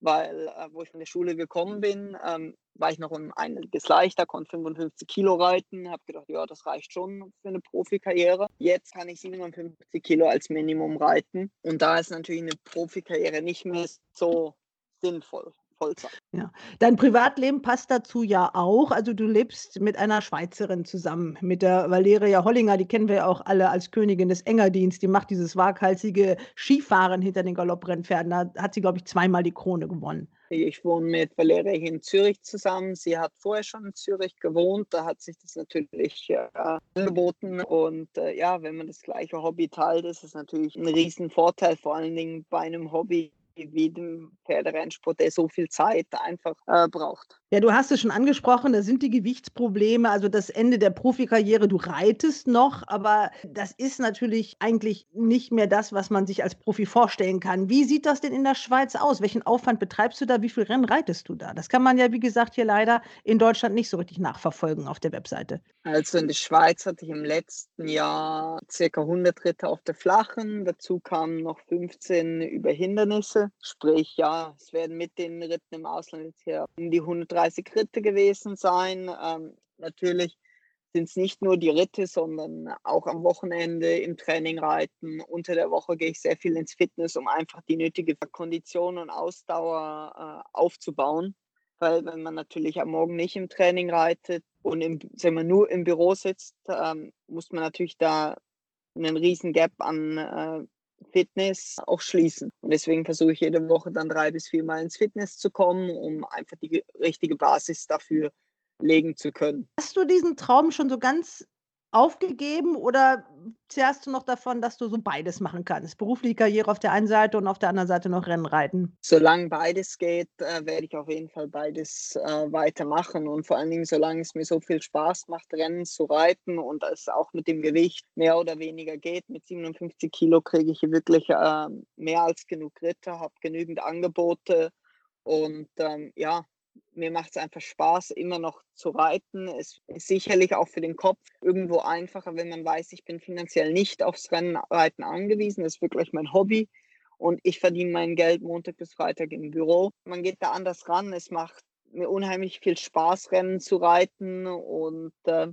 weil äh, wo ich von der Schule gekommen bin, ähm, war ich noch um einiges leichter, konnte 55 Kilo reiten, habe gedacht, ja, das reicht schon für eine Profikarriere. Jetzt kann ich 57 Kilo als Minimum reiten und da ist natürlich eine Profikarriere nicht mehr so sinnvoll. Vollzeit. Ja. Dein Privatleben passt dazu ja auch. Also du lebst mit einer Schweizerin zusammen, mit der Valeria Hollinger, die kennen wir ja auch alle als Königin des Engerdienst. Die macht dieses waghalsige Skifahren hinter den Galopprennpferden. Da hat sie, glaube ich, zweimal die Krone gewonnen. Ich wohne mit Valeria hier in Zürich zusammen. Sie hat vorher schon in Zürich gewohnt. Da hat sich das natürlich äh, angeboten. Und äh, ja, wenn man das gleiche Hobby teilt, ist es natürlich ein Riesenvorteil, vor allen Dingen bei einem Hobby, wie dem Pferderennsport, der so viel Zeit einfach äh, braucht. Ja, du hast es schon angesprochen, da sind die Gewichtsprobleme, also das Ende der Profikarriere. Du reitest noch, aber das ist natürlich eigentlich nicht mehr das, was man sich als Profi vorstellen kann. Wie sieht das denn in der Schweiz aus? Welchen Aufwand betreibst du da? Wie viel Rennen reitest du da? Das kann man ja, wie gesagt, hier leider in Deutschland nicht so richtig nachverfolgen auf der Webseite. Also in der Schweiz hatte ich im letzten Jahr circa 100 Ritter auf der Flachen. Dazu kamen noch 15 über Hindernisse. Sprich, ja, es werden mit den Ritten im Ausland jetzt hier um die 130 Ritte gewesen sein. Ähm, natürlich sind es nicht nur die Ritte, sondern auch am Wochenende im Training reiten. Unter der Woche gehe ich sehr viel ins Fitness, um einfach die nötige Kondition und Ausdauer äh, aufzubauen. Weil wenn man natürlich am Morgen nicht im Training reitet und im, sagen wir, nur im Büro sitzt, ähm, muss man natürlich da einen riesen Gap an äh, Fitness auch schließen. Und deswegen versuche ich jede Woche dann drei bis vier Mal ins Fitness zu kommen, um einfach die richtige Basis dafür legen zu können. Hast du diesen Traum schon so ganz aufgegeben oder zehrst du noch davon, dass du so beides machen kannst? Berufliche Karriere auf der einen Seite und auf der anderen Seite noch Rennen reiten? Solange beides geht, äh, werde ich auf jeden Fall beides äh, weitermachen und vor allen Dingen, solange es mir so viel Spaß macht, Rennen zu reiten und es auch mit dem Gewicht mehr oder weniger geht. Mit 57 Kilo kriege ich wirklich äh, mehr als genug Ritter, habe genügend Angebote und ähm, ja, mir macht es einfach Spaß, immer noch zu reiten. Es ist sicherlich auch für den Kopf irgendwo einfacher, wenn man weiß, ich bin finanziell nicht aufs Rennreiten angewiesen. Das ist wirklich mein Hobby und ich verdiene mein Geld Montag bis Freitag im Büro. Man geht da anders ran. Es macht mir unheimlich viel Spaß, Rennen zu reiten und äh,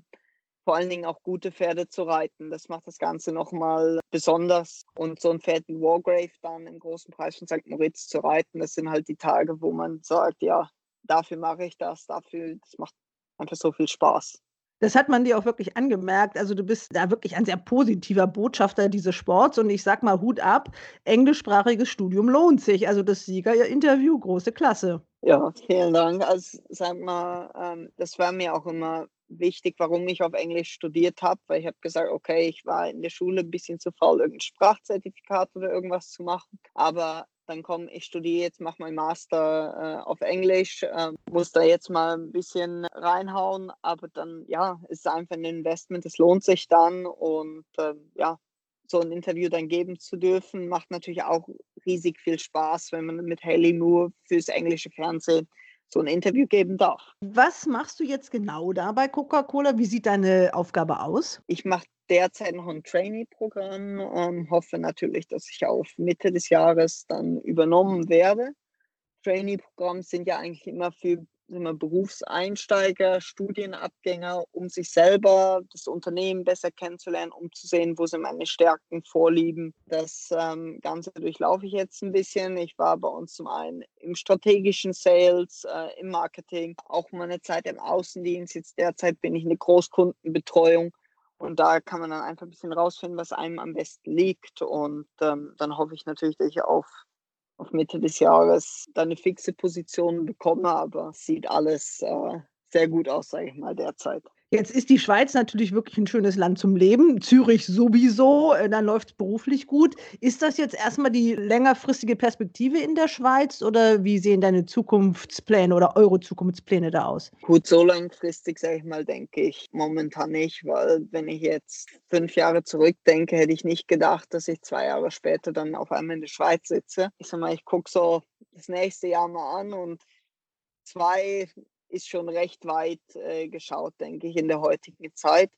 vor allen Dingen auch gute Pferde zu reiten. Das macht das Ganze nochmal besonders. Und so ein Pferd wie Wargrave dann im großen Preis von St. Moritz zu reiten, das sind halt die Tage, wo man sagt, ja, dafür mache ich das, dafür, das macht einfach so viel Spaß. Das hat man dir auch wirklich angemerkt. Also du bist da wirklich ein sehr positiver Botschafter dieses Sports und ich sag mal Hut ab, englischsprachiges Studium lohnt sich. Also das Siegerinterview, große Klasse. Ja, vielen Dank. Also sag mal, ähm, das war mir auch immer wichtig, warum ich auf Englisch studiert habe, weil ich habe gesagt, okay, ich war in der Schule ein bisschen zu faul, irgendein Sprachzertifikat oder irgendwas zu machen, aber dann komm, ich studiere jetzt, mache mein Master äh, auf Englisch, äh, muss da jetzt mal ein bisschen reinhauen, aber dann, ja, ist einfach ein Investment, es lohnt sich dann und äh, ja, so ein Interview dann geben zu dürfen, macht natürlich auch riesig viel Spaß, wenn man mit Haley Moore fürs englische Fernsehen so ein Interview geben darf. Was machst du jetzt genau da bei Coca-Cola? Wie sieht deine Aufgabe aus? Ich mache derzeit noch ein Trainee-Programm und hoffe natürlich, dass ich auf Mitte des Jahres dann übernommen werde. Trainee-Programme sind ja eigentlich immer für wir, Berufseinsteiger, Studienabgänger, um sich selber, das Unternehmen besser kennenzulernen, um zu sehen, wo sind meine Stärken, Vorlieben. Das ähm, Ganze durchlaufe ich jetzt ein bisschen. Ich war bei uns zum einen im strategischen Sales, äh, im Marketing, auch meine Zeit im Außendienst. Jetzt derzeit bin ich in der Großkundenbetreuung. Und da kann man dann einfach ein bisschen rausfinden, was einem am besten liegt. Und ähm, dann hoffe ich natürlich, dass ich auf auf Mitte des Jahres dann eine fixe Position bekomme, aber sieht alles äh, sehr gut aus, sage ich mal, derzeit. Jetzt ist die Schweiz natürlich wirklich ein schönes Land zum Leben. Zürich sowieso, äh, dann läuft es beruflich gut. Ist das jetzt erstmal die längerfristige Perspektive in der Schweiz oder wie sehen deine Zukunftspläne oder eure Zukunftspläne da aus? Gut, so langfristig, sage ich mal, denke ich momentan nicht, weil wenn ich jetzt fünf Jahre zurückdenke, hätte ich nicht gedacht, dass ich zwei Jahre später dann auf einmal in der Schweiz sitze. Ich sage mal, ich gucke so das nächste Jahr mal an und zwei ist schon recht weit äh, geschaut, denke ich, in der heutigen Zeit.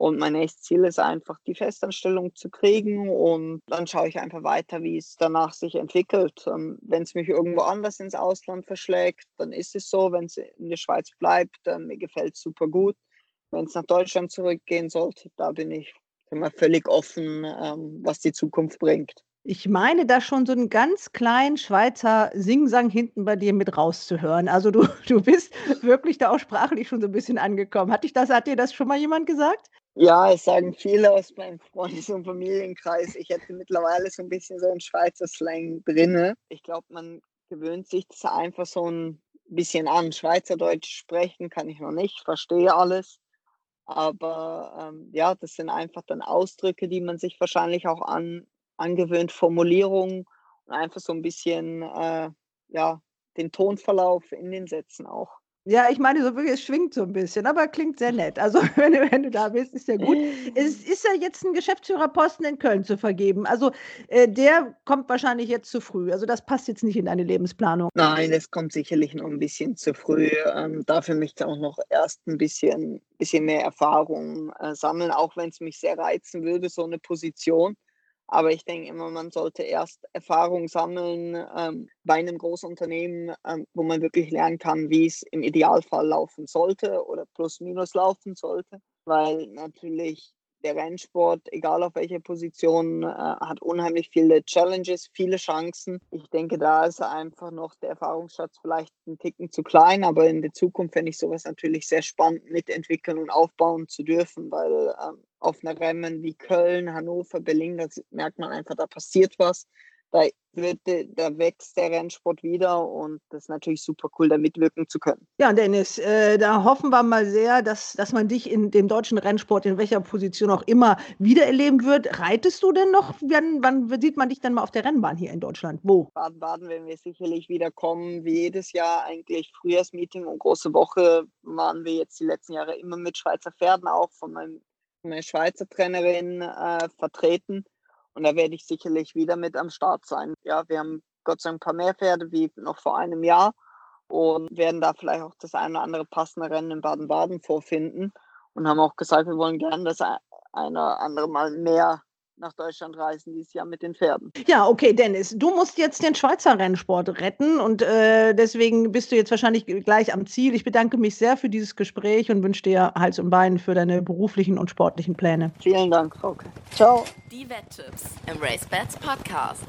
Und mein nächstes Ziel ist einfach, die Festanstellung zu kriegen und dann schaue ich einfach weiter, wie es danach sich entwickelt. Ähm, Wenn es mich irgendwo anders ins Ausland verschlägt, dann ist es so. Wenn es in der Schweiz bleibt, äh, mir gefällt es super gut. Wenn es nach Deutschland zurückgehen sollte, da bin ich immer völlig offen, ähm, was die Zukunft bringt. Ich meine, da schon so einen ganz kleinen Schweizer Singsang hinten bei dir mit rauszuhören. Also du, [laughs] du bist wirklich da auch sprachlich schon so ein bisschen angekommen. Hat, dich das, hat dir das schon mal jemand gesagt? Ja, es sagen viele aus meinem Freundes- und Familienkreis. Ich hätte mittlerweile so ein bisschen so einen Schweizer Slang drinne. Ich glaube, man gewöhnt sich das einfach so ein bisschen an. Schweizerdeutsch sprechen kann ich noch nicht, verstehe alles. Aber ähm, ja, das sind einfach dann Ausdrücke, die man sich wahrscheinlich auch an, angewöhnt, Formulierungen und einfach so ein bisschen äh, ja, den Tonverlauf in den Sätzen auch. Ja, ich meine, so wirklich, es schwingt so ein bisschen, aber klingt sehr nett. Also, [laughs] wenn du, wenn du da bist, ist ja gut. Es [laughs] ist ja jetzt ein Geschäftsführerposten in Köln zu vergeben. Also, äh, der kommt wahrscheinlich jetzt zu früh. Also, das passt jetzt nicht in deine Lebensplanung. Nein, das kommt sicherlich noch ein bisschen zu früh. Ähm, dafür möchte ich auch noch erst ein bisschen, bisschen mehr Erfahrung äh, sammeln, auch wenn es mich sehr reizen würde, so eine Position. Aber ich denke immer, man sollte erst Erfahrung sammeln ähm, bei einem Großunternehmen, ähm, wo man wirklich lernen kann, wie es im Idealfall laufen sollte oder plus minus laufen sollte. Weil natürlich der Rennsport, egal auf welcher Position, äh, hat unheimlich viele Challenges, viele Chancen. Ich denke, da ist einfach noch der Erfahrungsschatz vielleicht ein Ticken zu klein, aber in der Zukunft fände ich sowas natürlich sehr spannend mitentwickeln und aufbauen zu dürfen, weil ähm, auf einer Rennen wie Köln, Hannover, Berlin, da merkt man einfach, da passiert was da, wird, da wächst der Rennsport wieder und das ist natürlich super cool, da mitwirken zu können. Ja, Dennis, äh, da hoffen wir mal sehr, dass, dass man dich in dem deutschen Rennsport in welcher Position auch immer wiedererleben wird. Reitest du denn noch? Wann, wann sieht man dich dann mal auf der Rennbahn hier in Deutschland? Wo? Baden-Baden werden wir sicherlich wieder kommen, wie jedes Jahr eigentlich. Frühjahrsmeeting und große Woche waren wir jetzt die letzten Jahre immer mit Schweizer Pferden auch von, meinem, meiner Schweizer Trainerin äh, vertreten. Und da werde ich sicherlich wieder mit am Start sein. Ja, wir haben Gott sei Dank ein paar mehr Pferde wie noch vor einem Jahr und werden da vielleicht auch das eine oder andere passende Rennen in Baden-Baden vorfinden und haben auch gesagt, wir wollen gerne das eine oder andere Mal mehr nach Deutschland reisen dieses Jahr mit den Pferden. Ja, okay, Dennis, du musst jetzt den Schweizer Rennsport retten und äh, deswegen bist du jetzt wahrscheinlich gleich am Ziel. Ich bedanke mich sehr für dieses Gespräch und wünsche dir Hals und Bein für deine beruflichen und sportlichen Pläne. Vielen Dank, Frauke. Ciao. Die Wetttipps im Race Bats Podcast.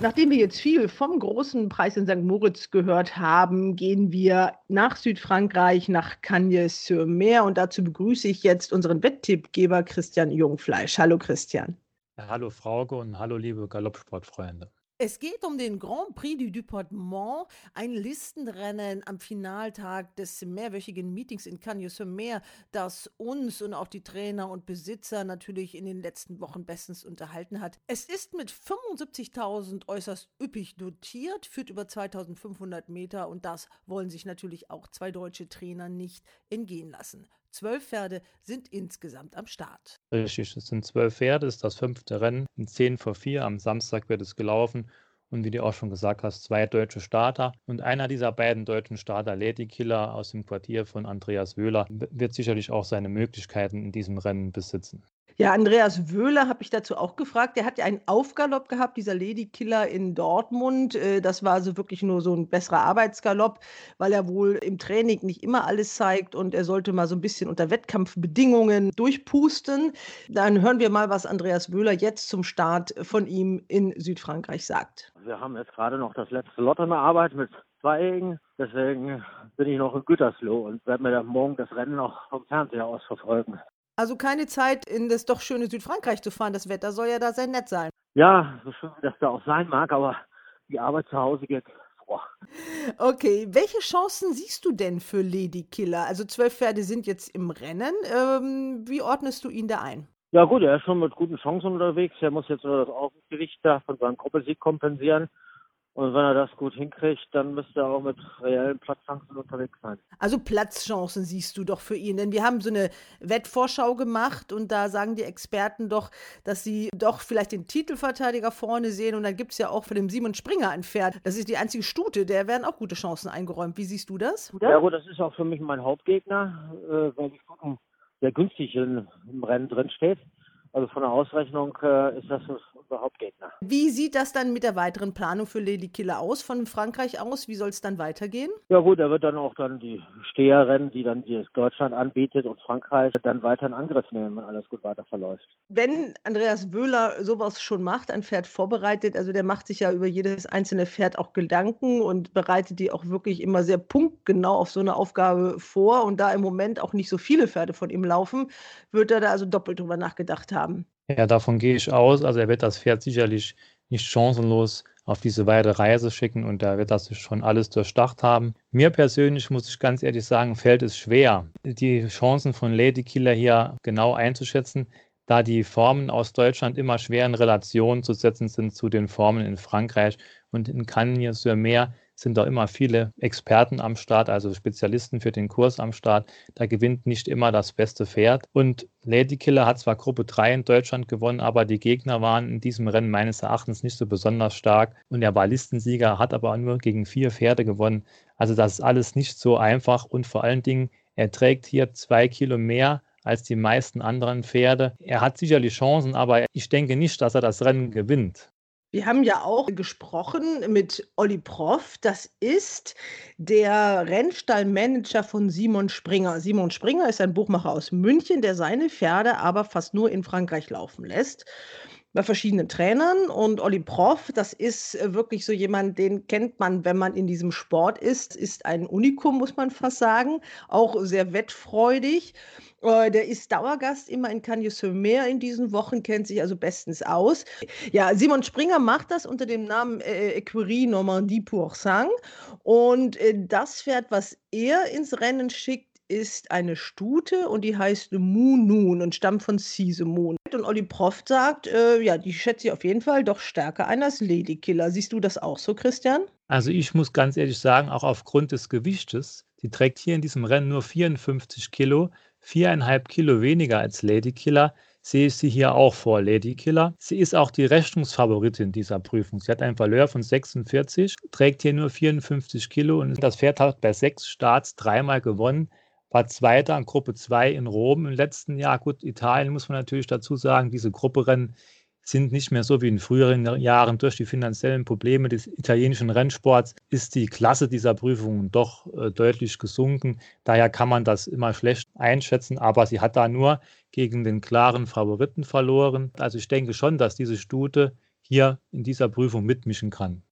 Nachdem wir jetzt viel vom großen Preis in St. Moritz gehört haben, gehen wir nach Südfrankreich, nach Cagnes-sur-Mer und dazu begrüße ich jetzt unseren Wetttippgeber Christian Jungfleisch. Hallo Christian. Hallo Frauke und hallo liebe Galoppsportfreunde. Es geht um den Grand Prix du Departement, ein Listenrennen am Finaltag des mehrwöchigen Meetings in Cagnes-sur-Mer, das uns und auch die Trainer und Besitzer natürlich in den letzten Wochen bestens unterhalten hat. Es ist mit 75.000 äußerst üppig dotiert, führt über 2500 Meter und das wollen sich natürlich auch zwei deutsche Trainer nicht entgehen lassen. Zwölf Pferde sind insgesamt am Start. Richtig, es sind zwölf Pferde, ist das fünfte Rennen. In 10 vor 4 am Samstag wird es gelaufen. Und wie du auch schon gesagt hast, zwei deutsche Starter. Und einer dieser beiden deutschen Starter, Lady Killer aus dem Quartier von Andreas Wöhler, wird sicherlich auch seine Möglichkeiten in diesem Rennen besitzen. Ja, Andreas Wöhler habe ich dazu auch gefragt. Der hat ja einen Aufgalopp gehabt, dieser Ladykiller in Dortmund. Äh, das war also wirklich nur so ein besserer Arbeitsgalopp, weil er wohl im Training nicht immer alles zeigt und er sollte mal so ein bisschen unter Wettkampfbedingungen durchpusten. Dann hören wir mal, was Andreas Wöhler jetzt zum Start von ihm in Südfrankreich sagt. Wir haben jetzt gerade noch das letzte Lot in der Arbeit mit Zweigen. Deswegen bin ich noch in Gütersloh und werde mir dann morgen das Rennen noch vom Fernseher aus verfolgen. Also keine Zeit, in das doch schöne Südfrankreich zu fahren. Das Wetter soll ja da sehr nett sein. Ja, so schön, dass da auch sein mag, aber die Arbeit zu Hause geht vor. Okay, welche Chancen siehst du denn für Lady Killer? Also zwölf Pferde sind jetzt im Rennen. Ähm, wie ordnest du ihn da ein? Ja gut, er ist schon mit guten Chancen unterwegs. Er muss jetzt nur das Aufgewicht da von seinem Gruppesieg kompensieren. Und wenn er das gut hinkriegt, dann müsste er auch mit reellen Platzchancen unterwegs sein. Also Platzchancen siehst du doch für ihn. Denn wir haben so eine Wettvorschau gemacht und da sagen die Experten doch, dass sie doch vielleicht den Titelverteidiger vorne sehen. Und dann gibt es ja auch für den Simon Springer ein Pferd. Das ist die einzige Stute, der werden auch gute Chancen eingeräumt. Wie siehst du das? Ja gut, das ist auch für mich mein Hauptgegner, äh, weil die Stuten sehr günstig im Rennen drin steht. Also von der Ausrechnung äh, ist das unser Hauptgegner. Wie sieht das dann mit der weiteren Planung für Lady Killer aus, von Frankreich aus? Wie soll es dann weitergehen? Ja gut, er wird dann auch dann die Steherrennen, die dann die Deutschland anbietet und Frankreich, dann weiter in Angriff nehmen, wenn alles gut weiter verläuft. Wenn Andreas Wöhler sowas schon macht, ein Pferd vorbereitet, also der macht sich ja über jedes einzelne Pferd auch Gedanken und bereitet die auch wirklich immer sehr punktgenau auf so eine Aufgabe vor. Und da im Moment auch nicht so viele Pferde von ihm laufen, wird er da also doppelt drüber nachgedacht haben. Ja, davon gehe ich aus. Also er wird das Pferd sicherlich nicht chancenlos auf diese weite Reise schicken und da wird das schon alles durchdacht haben. Mir persönlich muss ich ganz ehrlich sagen, fällt es schwer, die Chancen von Lady Killer hier genau einzuschätzen, da die Formen aus Deutschland immer schwer in Relation zu setzen sind zu den Formen in Frankreich und in Cagnes-sur-Mer sind da immer viele Experten am Start, also Spezialisten für den Kurs am Start. Da gewinnt nicht immer das beste Pferd. Und Lady Killer hat zwar Gruppe 3 in Deutschland gewonnen, aber die Gegner waren in diesem Rennen meines Erachtens nicht so besonders stark. Und er war Listensieger, hat aber nur gegen vier Pferde gewonnen. Also das ist alles nicht so einfach. Und vor allen Dingen, er trägt hier zwei Kilo mehr als die meisten anderen Pferde. Er hat sicherlich Chancen, aber ich denke nicht, dass er das Rennen gewinnt. Wir haben ja auch gesprochen mit Olli Proff. Das ist der Rennstallmanager von Simon Springer. Simon Springer ist ein Buchmacher aus München, der seine Pferde aber fast nur in Frankreich laufen lässt bei verschiedenen Trainern. Und Olli Proff, das ist wirklich so jemand, den kennt man, wenn man in diesem Sport ist, ist ein Unikum, muss man fast sagen. Auch sehr wettfreudig. Äh, der ist Dauergast immer in Cagnes-sur-Mer in diesen Wochen, kennt sich also bestens aus. Ja, Simon Springer macht das unter dem Namen äh, Ecurie Normandie pour Sang. Und äh, das Pferd, was er ins Rennen schickt, ist eine Stute und die heißt Moon und stammt von Moon. Und Olli Proft sagt, äh, ja, die schätze ich auf jeden Fall doch stärker ein als Ladykiller. Siehst du das auch so, Christian? Also ich muss ganz ehrlich sagen, auch aufgrund des Gewichtes, die trägt hier in diesem Rennen nur 54 Kilo, viereinhalb Kilo weniger als Ladykiller, sehe ich sie hier auch vor Ladykiller. Sie ist auch die Rechnungsfavoritin dieser Prüfung. Sie hat ein Valeur von 46, trägt hier nur 54 Kilo und das Pferd hat bei sechs Starts dreimal gewonnen war Zweiter an Gruppe 2 in Rom im letzten Jahr. Gut, Italien muss man natürlich dazu sagen, diese Grupperennen sind nicht mehr so wie in früheren Jahren. Durch die finanziellen Probleme des italienischen Rennsports ist die Klasse dieser Prüfungen doch äh, deutlich gesunken. Daher kann man das immer schlecht einschätzen, aber sie hat da nur gegen den klaren Favoriten verloren. Also ich denke schon, dass diese Stute hier in dieser Prüfung mitmischen kann.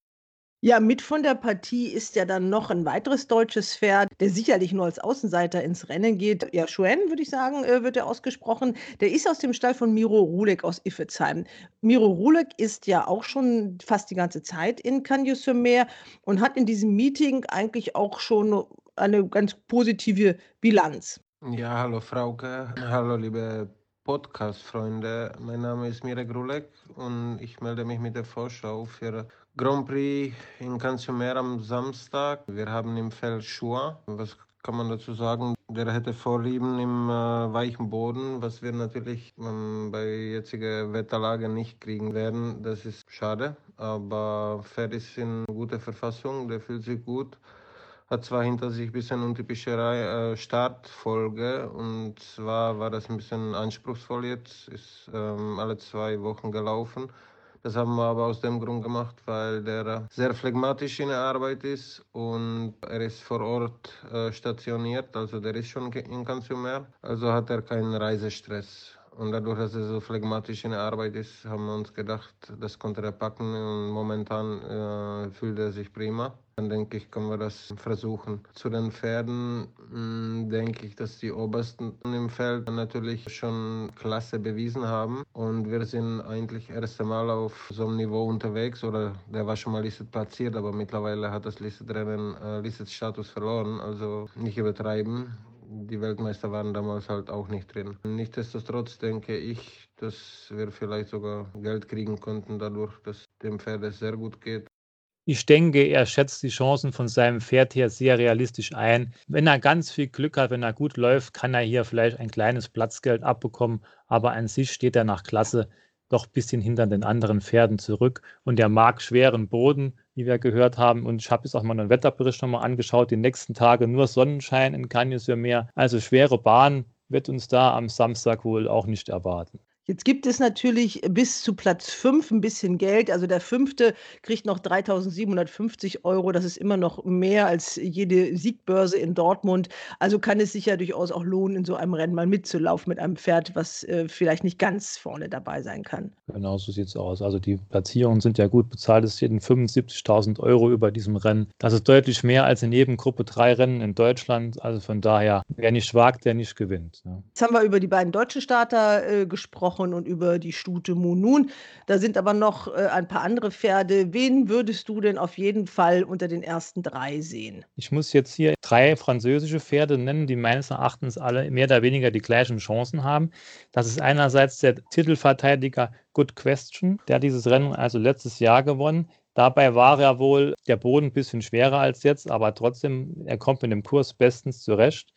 Ja, mit von der Partie ist ja dann noch ein weiteres deutsches Pferd, der sicherlich nur als Außenseiter ins Rennen geht. Ja, Schuen, würde ich sagen, äh, wird er ausgesprochen. Der ist aus dem Stall von Miro Rulek aus Iffezheim. Miro Rulek ist ja auch schon fast die ganze Zeit in Cagnes-sur-Mer und hat in diesem Meeting eigentlich auch schon eine ganz positive Bilanz. Ja, hallo Frauke, hallo liebe Podcast-Freunde. Mein Name ist Mirek Rulek und ich melde mich mit der Vorschau für Grand Prix in Cancionmer am Samstag. Wir haben im Feld Chua. Was kann man dazu sagen? Der hätte Vorlieben im äh, weichen Boden, was wir natürlich ähm, bei jetziger Wetterlage nicht kriegen werden. Das ist schade, aber Pferd ist in guter Verfassung, der fühlt sich gut. Hat zwar hinter sich ein bisschen untypische äh, Startfolge und zwar war das ein bisschen anspruchsvoll jetzt, ist ähm, alle zwei Wochen gelaufen. Das haben wir aber aus dem Grund gemacht, weil der sehr phlegmatisch in der Arbeit ist und er ist vor Ort äh, stationiert, also der ist schon in Consumer, also hat er keinen Reisestress. Und dadurch, dass er so phlegmatisch in der Arbeit ist, haben wir uns gedacht, das konnte er packen und momentan äh, fühlt er sich prima. Dann denke ich, können wir das versuchen. Zu den Pferden mh, hm, denke ich, dass die Obersten im Feld natürlich schon Klasse bewiesen haben. Und wir sind eigentlich das erste Mal auf so einem Niveau unterwegs. Oder der war schon mal Listet platziert, aber mittlerweile hat das Listet-Rennen äh, Listet-Status verloren. Also nicht übertreiben die Weltmeister waren damals halt auch nicht drin. Nichtsdestotrotz denke ich, dass wir vielleicht sogar Geld kriegen konnten dadurch, dass dem Pferd es sehr gut geht. Ich denke, er schätzt die Chancen von seinem Pferd her sehr realistisch ein. Wenn er ganz viel Glück hat, wenn er gut läuft, kann er hier vielleicht ein kleines Platzgeld abbekommen, aber an sich steht er nach Klasse doch ein bisschen hinter den anderen Pferden zurück und er mag schweren Boden, wie wir gehört haben. Und ich habe jetzt auch mal einen Wetterbericht nochmal angeschaut. Die nächsten Tage nur Sonnenschein in Cannes Meer. Also schwere Bahn wird uns da am Samstag wohl auch nicht erwarten. Jetzt gibt es natürlich bis zu Platz 5 ein bisschen Geld. Also der fünfte kriegt noch 3.750 Euro. Das ist immer noch mehr als jede Siegbörse in Dortmund. Also kann es sich ja durchaus auch lohnen, in so einem Rennen mal mitzulaufen mit einem Pferd, was äh, vielleicht nicht ganz vorne dabei sein kann. Genau so sieht es aus. Also die Platzierungen sind ja gut bezahlt. Es stehen 75.000 Euro über diesem Rennen. Das ist deutlich mehr als in jedem Gruppe 3 Rennen in Deutschland. Also von daher, wer nicht wagt, der nicht gewinnt. Ne? Jetzt haben wir über die beiden deutschen Starter äh, gesprochen gesprochen und über die Stute Munun. Da sind aber noch äh, ein paar andere Pferde. Wen würdest du denn auf jeden Fall unter den ersten drei sehen? Ich muss jetzt hier drei französische Pferde nennen, die meines Erachtens alle mehr oder weniger die gleichen Chancen haben. Das ist einerseits der Titelverteidiger Good Question, der dieses Rennen also letztes Jahr gewonnen. Dabei war er wohl der Boden ein bisschen schwerer als jetzt, aber trotzdem, er kommt mit dem Kurs bestens zurecht.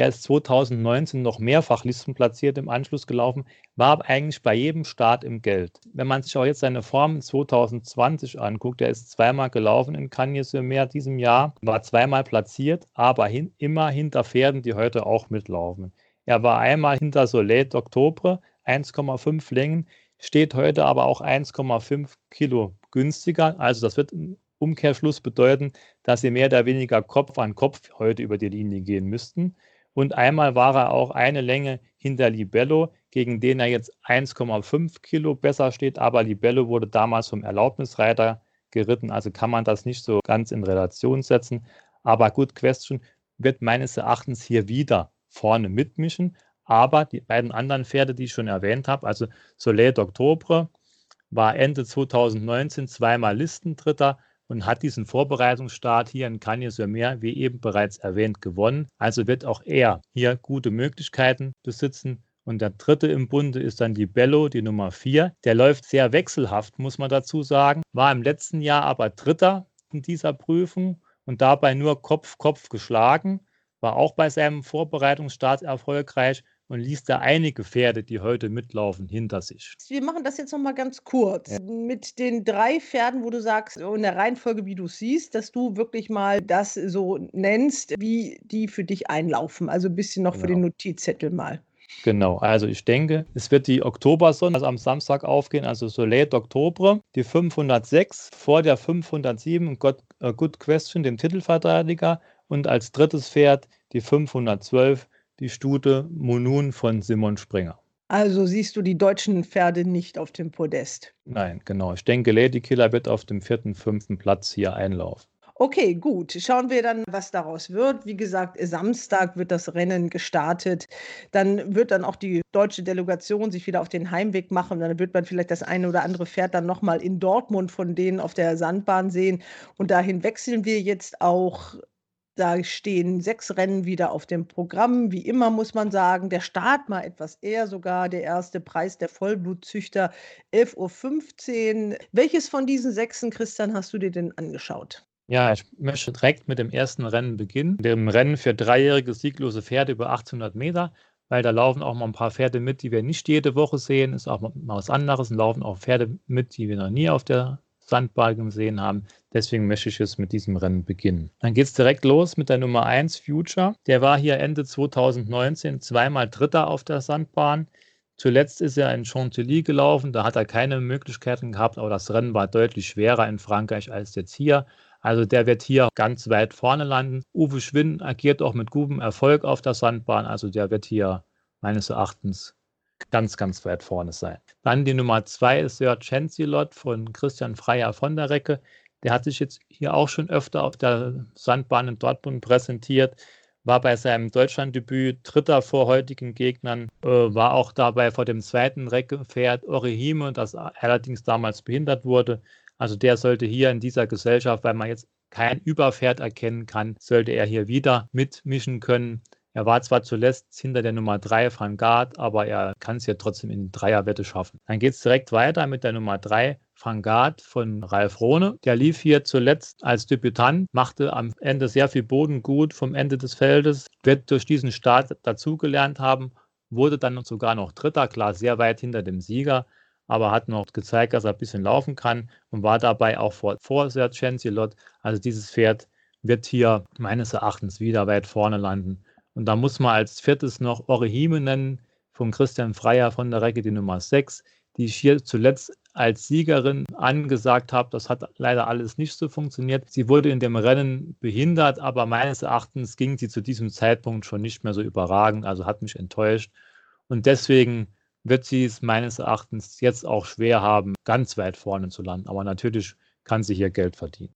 Er ist 2019 noch mehrfach listenplatziert im Anschluss gelaufen, war eigentlich bei jedem Start im Geld. Wenn man sich auch jetzt seine Form 2020 anguckt, er ist zweimal gelaufen in Cagnes-sur-Mer diesem Jahr, war zweimal platziert, aber hin, immer hinter Pferden, die heute auch mitlaufen. Er war einmal hinter Soleil d'Octobre, 1,5 Längen, steht heute aber auch 1,5 Kilo günstiger. Also das wird im Umkehrschluss bedeuten, dass sie mehr oder weniger Kopf an Kopf heute über die Linie gehen müssten. Und einmal war er auch eine Länge hinter Libello, gegen den er jetzt 1,5 Kilo besser steht. Aber Libello wurde damals vom Erlaubnisreiter geritten, also kann man das nicht so ganz in Relation setzen. Aber Good Question wird meines Erachtens hier wieder vorne mitmischen. Aber die beiden anderen Pferde, die ich schon erwähnt habe, also Soleil d'Octobre, war Ende 2019 zweimal Listendritter und hat diesen Vorbereitungsstart hier in Cagnes-sur-Mer, wie eben bereits erwähnt, gewonnen. Also wird auch er hier gute Möglichkeiten besitzen. Und der dritte im Bunde ist dann die Bello, die Nummer vier. Der läuft sehr wechselhaft, muss man dazu sagen. War im letzten Jahr aber Dritter in dieser Prüfung und dabei nur Kopf-Kopf geschlagen. War auch bei seinem Vorbereitungsstart erfolgreich und ließ da einige Pferde, die heute mitlaufen, hinter sich. Wir machen das jetzt nochmal ganz kurz. Ja. Mit den drei Pferden, wo du sagst, in der Reihenfolge, wie du siehst, dass du wirklich mal das so nennst, wie die für dich einlaufen. Also ein bisschen noch genau. für den Notizzettel mal. Genau, also ich denke, es wird die Oktobersonne also am Samstag aufgehen, also Soleil d'Octobre, die 506 vor der 507 God, uh, Good Question, dem Titelverteidiger, und als drittes Pferd die 512, die Stute Monun von Simon Springer. Also siehst du die deutschen Pferde nicht auf dem Podest. Nein, genau. Ich denke, Lady Killer wird auf dem vierten, fünften Platz hier einlaufen. Okay, gut. Schauen wir dann, was daraus wird. Wie gesagt, Samstag wird das Rennen gestartet. Dann wird dann auch die deutsche Delegation sich wieder auf den Heimweg machen. Dann wird man vielleicht das eine oder andere Pferd dann nochmal in Dortmund von denen auf der Sandbahn sehen. Und dahin wechseln wir jetzt auch da stehen sechs Rennen wieder auf dem Programm. Wie immer muss man sagen, der Start mal etwas eher sogar. Der erste Preis der Vollblutzüchter 11.15 Uhr. Welches von diesen sechsen, Christian, hast du dir denn angeschaut? Ja, ich möchte direkt mit dem ersten Rennen beginnen. Dem Rennen für dreijährige sieglose Pferde über 800 Meter, weil da laufen auch mal ein paar Pferde mit, die wir nicht jede Woche sehen. Ist auch mal was anderes. Und laufen auch Pferde mit, die wir noch nie auf der Sandbahn gesehen haben. Deswegen möchte ich jetzt mit diesem Rennen beginnen. Dann geht es direkt los mit der Nummer 1 Future. Der war hier Ende 2019 zweimal Dritter auf der Sandbahn. Zuletzt ist er in Chantilly gelaufen, da hat er keine Möglichkeiten gehabt, aber das Rennen war deutlich schwerer in Frankreich als jetzt hier. Also der wird hier ganz weit vorne landen. Uwe Schwinn agiert auch mit gutem Erfolg auf der Sandbahn, also der wird hier meines Erachtens ganz, ganz weit vorne sein. Dann die Nummer zwei ist Sir Chancellot von Christian Freier von der Recke. Der hat sich jetzt hier auch schon öfter auf der Sandbahn in Dortmund präsentiert, war bei seinem Deutschlanddebüt Dritter vor heutigen Gegnern, äh, war auch dabei vor dem zweiten Reckepferd Orihime, das allerdings damals behindert wurde. Also der sollte hier in dieser Gesellschaft, weil man jetzt kein Überpferd erkennen kann, sollte er hier wieder mitmischen können. Er war zwar zuletzt hinter der Nummer 3 Van Gard, aber er kann es ja trotzdem in Dreierwette schaffen. Dann geht es direkt weiter mit der Nummer 3 Van Gard von Ralf Rohne. Der lief hier zuletzt als Debütant, machte am Ende sehr viel Boden gut vom Ende des Feldes, wird durch diesen Start dazugelernt haben, wurde dann sogar noch Dritter, klar sehr weit hinter dem Sieger, aber hat noch gezeigt, dass er ein bisschen laufen kann und war dabei auch vor, vor Sergent Also dieses Pferd wird hier meines Erachtens wieder weit vorne landen. Und da muss man als viertes noch Orihime nennen, von Christian Freier von der Recke, die Nummer 6, die ich hier zuletzt als Siegerin angesagt habe. Das hat leider alles nicht so funktioniert. Sie wurde in dem Rennen behindert, aber meines Erachtens ging sie zu diesem Zeitpunkt schon nicht mehr so überragend, also hat mich enttäuscht. Und deswegen wird sie es meines Erachtens jetzt auch schwer haben, ganz weit vorne zu landen. Aber natürlich kann sie hier Geld verdienen.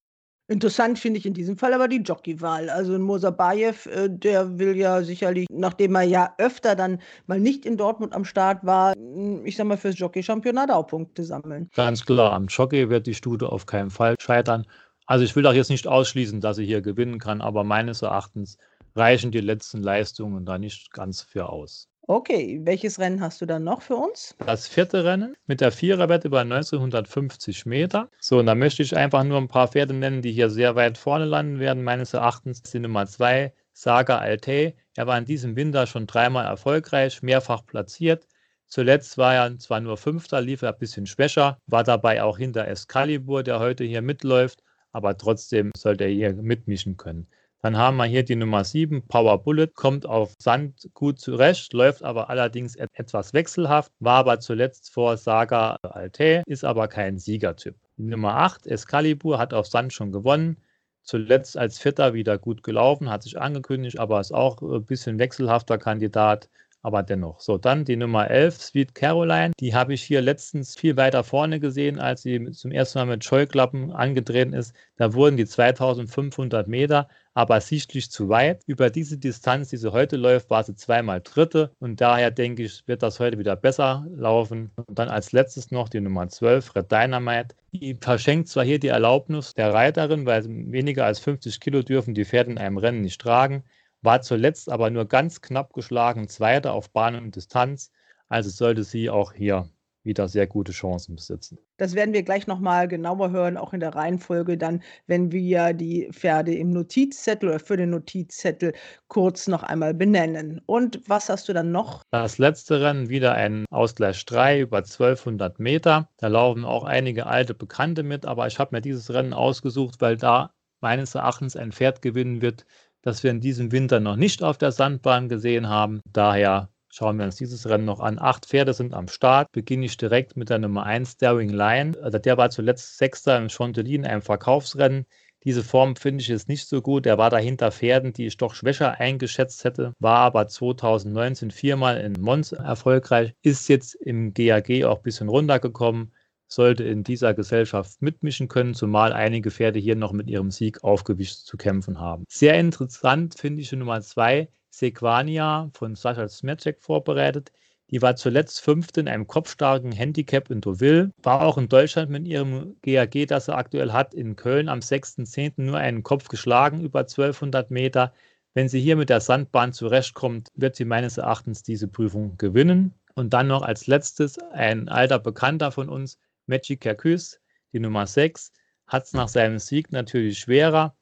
Interessant finde ich in diesem Fall aber die Jockeywahl. Also Mosabayev, äh, der will ja sicherlich, nachdem er ja öfter dann mal nicht in Dortmund am Start war, hm, ich sag mal, fürs Jockey-Championat auch Punkte sammeln. Ganz klar, am Jockey wird die Stute auf keinen Fall scheitern. Also ich will auch jetzt nicht ausschließen, dass sie hier gewinnen kann, aber meines Erachtens reichen die letzten Leistungen da nicht ganz für aus. Okay, welches Rennen hast du dann noch für uns? Das vierte Rennen mit der Viererwette über 1950 Meter. So, und da möchte ich einfach nur ein paar Pferde nennen, die hier sehr weit vorne landen werden. Meines Erachtens die Nummer zwei, Saga Alte. Er war in diesem Winter schon dreimal erfolgreich, mehrfach platziert. Zuletzt war er zwar nur Fünfter, lief er ein bisschen schwächer, war dabei auch hinter Excalibur, der heute hier mitläuft, aber trotzdem sollte er hier mitmischen können. Dann haben wir hier die Nummer 7, Power Bullet, kommt auf Sand gut zurecht, läuft aber allerdings etwas wechselhaft, war aber zuletzt vor Saga Alte, ist aber kein Siegertyp. Die Nummer 8, Excalibur, hat auf Sand schon gewonnen, zuletzt als Vierter wieder gut gelaufen, hat sich angekündigt, aber ist auch ein bisschen wechselhafter Kandidat aber dennoch. So, dann die Nummer 11, Sweet Caroline. Die habe ich hier letztens viel weiter vorne gesehen, als sie zum ersten Mal mit Scheuklappen angetreten ist. Da wurden die 2500 Meter aber sichtlich zu weit. Über diese Distanz, die sie heute läuft, war sie zweimal Dritte und daher denke ich, wird das heute wieder besser laufen. Und dann als letztes noch die Nummer 12, Red Dynamite. Die verschenkt zwar hier die Erlaubnis der Reiterin, weil weniger als 50 Kilo dürfen die Pferde in einem Rennen nicht tragen war zuletzt aber nur ganz knapp geschlagen Zweiter auf Bahn und Distanz. Also sollte sie auch hier wieder sehr gute Chancen besitzen. Das werden wir gleich nochmal genauer hören, auch in der Reihenfolge dann, wenn wir die Pferde im Notizzettel oder für den Notizzettel kurz noch einmal benennen. Und was hast du dann noch? Das letzte Rennen wieder ein Ausgleich 3 über 1200 Meter. Da laufen auch einige alte Bekannte mit, aber ich habe mir dieses Rennen ausgesucht, weil da meines Erachtens ein Pferd gewinnen wird, das wir in diesem Winter noch nicht auf der Sandbahn gesehen haben. Daher Schauen wir uns dieses Rennen noch an. Acht Pferde sind am Start. Beginne ich direkt mit der Nummer 1, Daring Lion. Also der war zuletzt Sechster im Chantilly in einem Verkaufsrennen. Diese Form finde ich jetzt nicht so gut. Er war dahinter Pferden, die ich doch schwächer eingeschätzt hätte, war aber 2019 viermal in Mons erfolgreich, ist jetzt im GAG auch ein bisschen runtergekommen, sollte in dieser Gesellschaft mitmischen können, zumal einige Pferde hier noch mit ihrem Sieg aufgewischt zu kämpfen haben. Sehr interessant finde ich Nummer zwei, Sequania von Sascha Smecek vorbereitet. Die war zuletzt Fünfte in einem kopfstarken Handicap in Deauville, war auch in Deutschland mit ihrem GAG, das sie aktuell hat, in Köln am 6.10. nur einen Kopf geschlagen über 1200 Meter. Wenn sie hier mit der Sandbahn zurechtkommt, wird sie meines Erachtens diese Prüfung gewinnen. Und dann noch als letztes ein alter Bekannter von uns, Magic Kerküs, die Nummer 6, hat es nach seinem Sieg natürlich schwerer,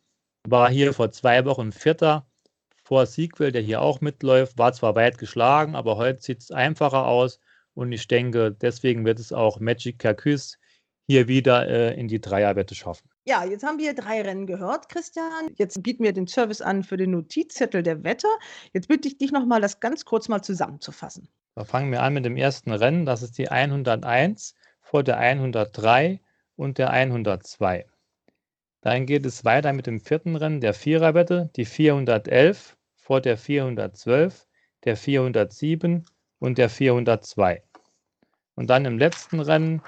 war hier vor zwei Wochen Vierter, vor Sequel, der hier auch mitläuft, war zwar weit geschlagen, aber heute sieht es einfacher aus. Und ich denke, deswegen wird es auch Magic Carcus hier wieder äh, in die Dreierwette schaffen. Ja, jetzt haben wir drei Rennen gehört, Christian. Jetzt bieten wir den Service an für den Notizzettel der Wette. Jetzt bitte ich dich nochmal, das ganz kurz mal zusammenzufassen. Da fangen wir an mit dem ersten Rennen. Das ist die 101 vor der 103 und der 102. Dann geht es weiter mit dem vierten Rennen der Viererwette, die 411 vor der 412, der 407 und der 402. Und dann im letzten Rennen,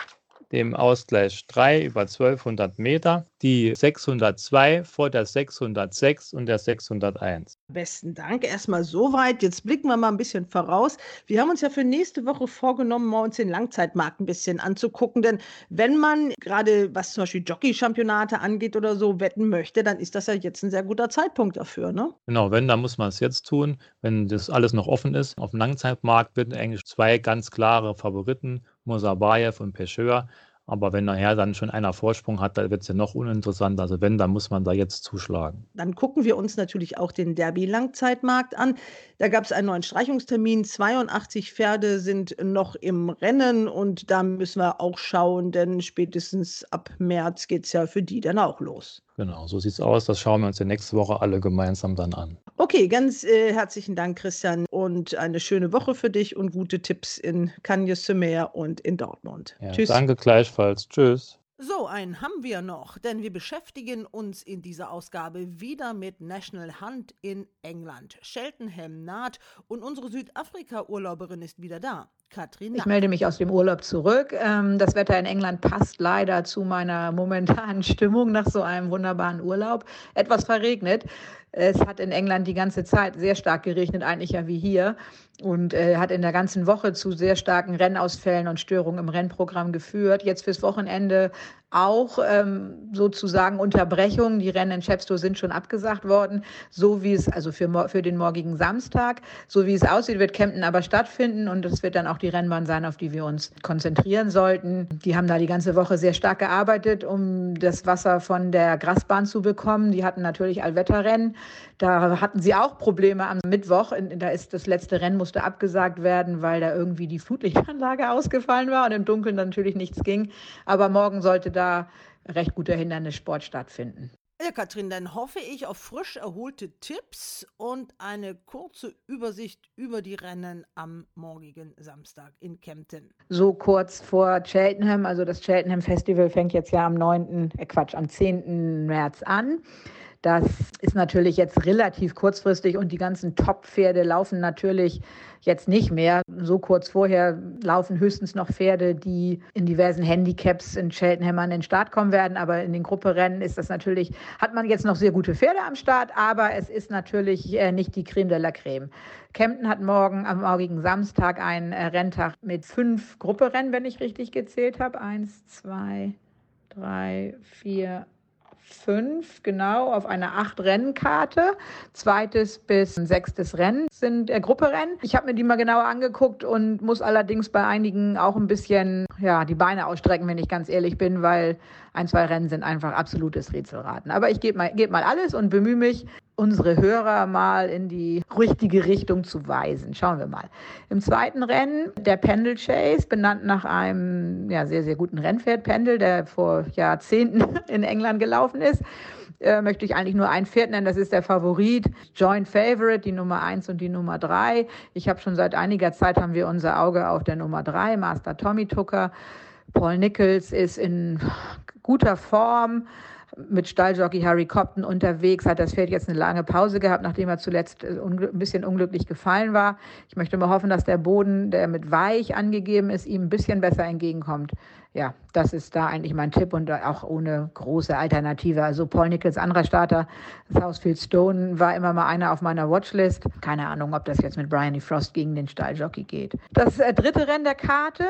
dem Ausgleich 3 über 1200 Meter, die 602 vor der 606 und der 601. Besten Dank erstmal soweit. Jetzt blicken wir mal ein bisschen voraus. Wir haben uns ja für nächste Woche vorgenommen, mal uns den Langzeitmarkt ein bisschen anzugucken. Denn wenn man gerade was zum Beispiel Jockey-Championate angeht oder so wetten möchte, dann ist das ja jetzt ein sehr guter Zeitpunkt dafür, ne? Genau, wenn, dann muss man es jetzt tun. Wenn das alles noch offen ist. Auf dem Langzeitmarkt werden eigentlich zwei ganz klare Favoriten, Mosabayev und Pecheur. Aber wenn nachher dann schon einer Vorsprung hat, dann wird es ja noch uninteressanter. Also wenn, dann muss man da jetzt zuschlagen. Dann gucken wir uns natürlich auch den Derby-Langzeitmarkt an. Da gab es einen neuen Streichungstermin. 82 Pferde sind noch im Rennen und da müssen wir auch schauen, denn spätestens ab März geht es ja für die dann auch los. Genau, so sieht es aus. Das schauen wir uns ja nächste Woche alle gemeinsam dann an. Okay, ganz äh, herzlichen Dank, Christian, und eine schöne Woche für dich und gute Tipps in Cagnes-sur-Mer und in Dortmund. Ja, Tschüss. Danke gleichfalls. Tschüss. So, einen haben wir noch, denn wir beschäftigen uns in dieser Ausgabe wieder mit National Hunt in England. Cheltenham naht und unsere Südafrika-Urlauberin ist wieder da. Katrin. Ich melde mich aus dem Urlaub zurück. Ähm, das Wetter in England passt leider zu meiner momentanen Stimmung nach so einem wunderbaren Urlaub. Etwas verregnet. Es hat in England die ganze Zeit sehr stark geregnet, eigentlich ja wie hier. Und äh, hat in der ganzen Woche zu sehr starken Rennausfällen und Störungen im Rennprogramm geführt. Jetzt fürs Wochenende auch ähm, sozusagen Unterbrechungen. Die Rennen in Chepstow sind schon abgesagt worden, so wie es, also für, für den morgigen Samstag, so wie es aussieht, wird Kempten aber stattfinden und es wird dann auch die Rennbahn sein, auf die wir uns konzentrieren sollten. Die haben da die ganze Woche sehr stark gearbeitet, um das Wasser von der Grasbahn zu bekommen. Die hatten natürlich Allwetterrennen. Da hatten sie auch Probleme am Mittwoch. Da ist das letzte Rennen musste abgesagt werden, weil da irgendwie die Flutlichtanlage [laughs] ausgefallen war und im Dunkeln natürlich nichts ging. Aber morgen sollte da recht guter Hindernissport stattfinden. Ja, Katrin, dann hoffe ich auf frisch erholte Tipps und eine kurze Übersicht über die Rennen am morgigen Samstag in Kempten. So kurz vor Cheltenham, also das Cheltenham Festival fängt jetzt ja am 9., äh Quatsch, am 10. März an. Das ist natürlich jetzt relativ kurzfristig und die ganzen Top-Pferde laufen natürlich jetzt nicht mehr. So kurz vorher laufen höchstens noch Pferde, die in diversen Handicaps in Cheltenham an den Start kommen werden. Aber in den Grupperennen ist das natürlich, hat man jetzt noch sehr gute Pferde am Start, aber es ist natürlich äh, nicht die Creme de la Creme. Kempten hat morgen am morgigen Samstag einen äh, Renntag mit fünf Grupperennen, wenn ich richtig gezählt habe. Eins, zwei, drei, vier, fünf, genau, auf einer acht Rennkarte. Zweites bis sechstes Rennen sind äh, Grupperennen. Ich habe mir die mal genauer angeguckt und muss allerdings bei einigen auch ein bisschen ja, die Beine ausstrecken, wenn ich ganz ehrlich bin, weil ein, zwei Rennen sind einfach absolutes Rätselraten. Aber ich gebe mal, geb mal alles und bemühe mich, unsere Hörer mal in die richtige Richtung zu weisen. Schauen wir mal. Im zweiten Rennen der Pendle Chase, benannt nach einem ja, sehr, sehr guten Rennpferd Pendle, der vor Jahrzehnten [laughs] in England gelaufen ist. äh, möchte ich eigentlich nur ein Pferd nennen. Das ist der Favorit, Joint Favorite, die Nummer eins und die Nummer drei. Ich habe schon seit einiger Zeit haben wir unser Auge auf der Nummer drei, Master Tommy Tucker. Paul Nichols ist in guter Form mit Stalljockey Harry Copton unterwegs, hat das Pferd jetzt eine lange Pause gehabt, nachdem er zuletzt äh, ein bisschen unglücklich gefallen war. Ich möchte mal hoffen, dass der Boden, der mit weich angegeben ist, ihm ein bisschen besser entgegenkommt ja, das ist da eigentlich mein Tipp und auch ohne große Alternative. Also Paul Nichols, anderer Starter, Southfield Stone war immer mal einer auf meiner Watchlist. Keine Ahnung, ob das jetzt mit Brian Frost gegen den Stalljockey geht. Das äh, dritte Rennen der Karte,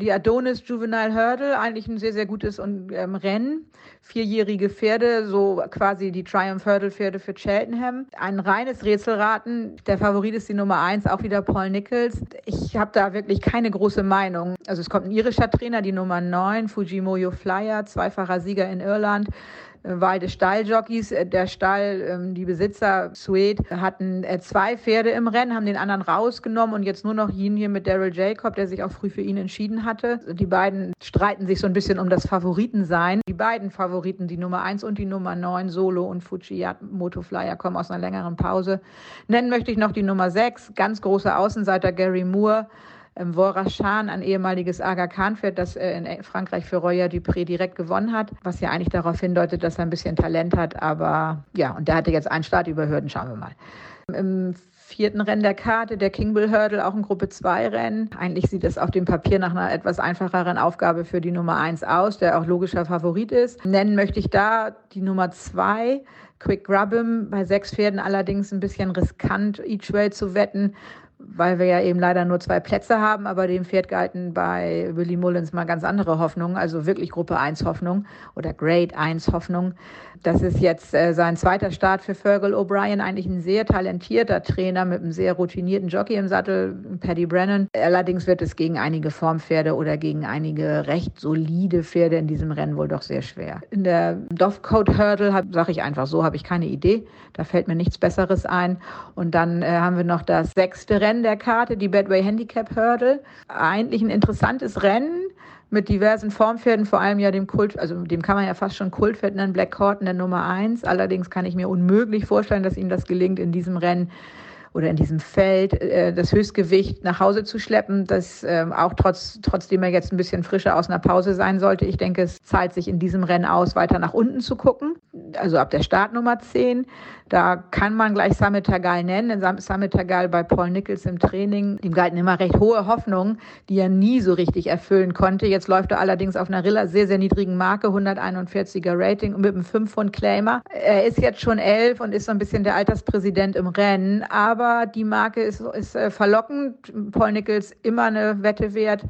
die Adonis Juvenile Hurdle, eigentlich ein sehr, sehr gutes ähm, Rennen. Vierjährige Pferde, so quasi die Triumph Hurdle Pferde für Cheltenham. Ein reines Rätselraten. Der Favorit ist die Nummer eins, auch wieder Paul Nichols. Ich habe da wirklich keine große Meinung. Also es kommt ein irischer Trainer, die Nummer 2009, Fujimoyo Flyer, zweifacher Sieger in Irland. Äh, Wahl des Stalljockeys. Äh, der Stall, ähm, die Besitzer Suede hatten äh, zwei Pferde im Rennen, haben den anderen rausgenommen und jetzt nur noch ihn hier mit Daryl Jacob, der sich auch früh für ihn entschieden hatte. Die beiden streiten sich so ein bisschen um das Favoritensein. Die beiden Favoriten, die Nummer 1 und die Nummer 9, Solo und Fujimoto Flyer, kommen aus einer längeren Pause. Nennen möchte ich noch die Nummer 6, ganz großer Außenseiter Gary Moore ähm, Vorachan, ein ehemaliges Aga Khan-Pferd, das äh, in Frankreich für Roya Dupré direkt gewonnen hat, was ja eigentlich darauf hindeutet, dass er ein bisschen Talent hat. Aber ja, und der hatte jetzt einen Start über Hürden, schauen wir mal. Im vierten Rennen der Karte, der King Bill Hurdle, auch ein Gruppe 2 Rennen. Eigentlich sieht es auf dem Papier nach einer etwas einfacheren Aufgabe für die Nummer 1 aus, der auch logischer Favorit ist. Nennen möchte ich da die Nummer 2, Quick Grubham, bei sechs Pferden allerdings ein bisschen riskant, Each Way zu wetten weil wir ja eben leider nur zwei Plätze haben, aber dem Pferd galten bei Willy Mullins mal ganz andere Hoffnungen, also wirklich Gruppe 1 Hoffnung oder Grade 1 Hoffnung. Das ist jetzt äh, sein zweiter Start für Fergal O'Brien, eigentlich ein sehr talentierter Trainer mit einem sehr routinierten Jockey im Sattel, Paddy Brennan. Allerdings wird es gegen einige Formpferde oder gegen einige recht solide Pferde in diesem Rennen wohl doch sehr schwer. In der Dovecoat Hurdle sage ich einfach so, habe ich keine Idee. Da fällt mir nichts Besseres ein. Und dann äh, haben wir noch das sechste Rennen der Karte, die Badway Handicap Hurdle. Eigentlich ein interessantes Rennen mit diversen Formpferden, vor allem ja dem Kult, also dem kann man ja fast schon Kultpferd nennen, Black Corton der Nummer eins. Allerdings kann ich mir unmöglich vorstellen, dass ihm das gelingt, in diesem Rennen oder in diesem Feld äh, das Höchstgewicht nach Hause zu schleppen, das äh, auch trotz, trotzdem er jetzt ein bisschen frischer aus einer Pause sein sollte. Ich denke, es zahlt sich in diesem Rennen aus, weiter nach unten zu gucken. Also ab der Startnummer 10. Da kann man gleich Samit Tagal nennen. Samit Tagal bei Paul Nichols im Training, ihm galten immer recht hohe Hoffnungen, die er nie so richtig erfüllen konnte. Jetzt läuft er allerdings auf einer sehr, sehr niedrigen Marke, 141er Rating mit einem 5 von Claimer. Er ist jetzt schon elf und ist so ein bisschen der Alterspräsident im Rennen, aber die Marke ist, ist äh, verlockend. Paul Nichols immer eine Wette wert.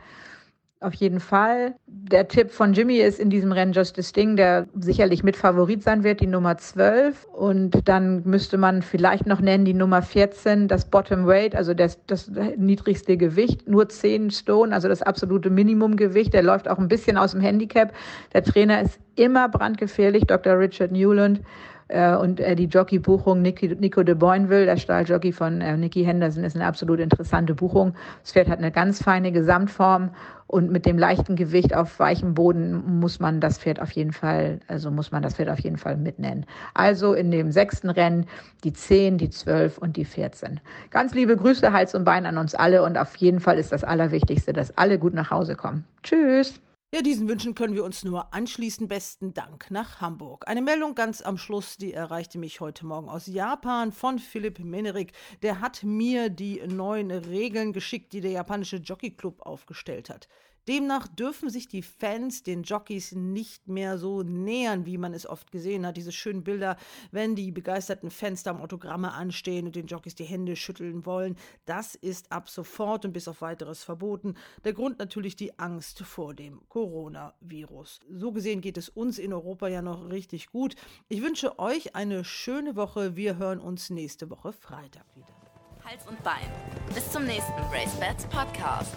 Auf jeden Fall. Der Tipp von Jimmy ist in diesem Rennen Justice Ding, der sicherlich mit Favorit sein wird, die Nummer 12. Und dann müsste man vielleicht noch nennen die Nummer 14, das Bottom Weight, also das, das niedrigste Gewicht, nur 10 Stone, also das absolute Minimumgewicht. Der läuft auch ein bisschen aus dem Handicap. Der Trainer ist immer brandgefährlich, Dr. Richard Newland. Äh, und die Jockey-Buchung Nico de Boinville, der Stahljockey von äh, Nicky Henderson, ist eine absolut interessante Buchung. Das Pferd hat eine ganz feine Gesamtform und mit dem leichten Gewicht auf weichem Boden muss man das Pferd auf jeden Fall, also muss man das Pferd auf jeden Fall mitnennen. Also in dem sechsten Rennen die 10, die 12 und die 14. Ganz liebe Grüße, Hals und Bein an uns alle und auf jeden Fall ist das Allerwichtigste, dass alle gut nach Hause kommen. Tschüss! Ja, diesen Wünschen können wir uns nur anschließen. Besten Dank nach Hamburg. Eine Meldung ganz am Schluss, die erreichte mich heute Morgen aus Japan von Philipp Menerik. Der hat mir die neuen Regeln geschickt, die der japanische Jockey Club aufgestellt hat. Demnach dürfen sich die Fans den Jockeys nicht mehr so nähern, wie man es oft gesehen hat. Diese schönen Bilder, wenn die begeisterten Fans da am Autogramme anstehen und den Jockeys die Hände schütteln wollen. Das ist ab sofort und bis auf weiteres verboten. Der Grund natürlich die Angst vor dem Coronavirus. So gesehen geht es uns in Europa ja noch richtig gut. Ich wünsche euch eine schöne Woche. Wir hören uns nächste Woche Freitag wieder. Hals und Bein. Bis zum nächsten Race Bats Podcast.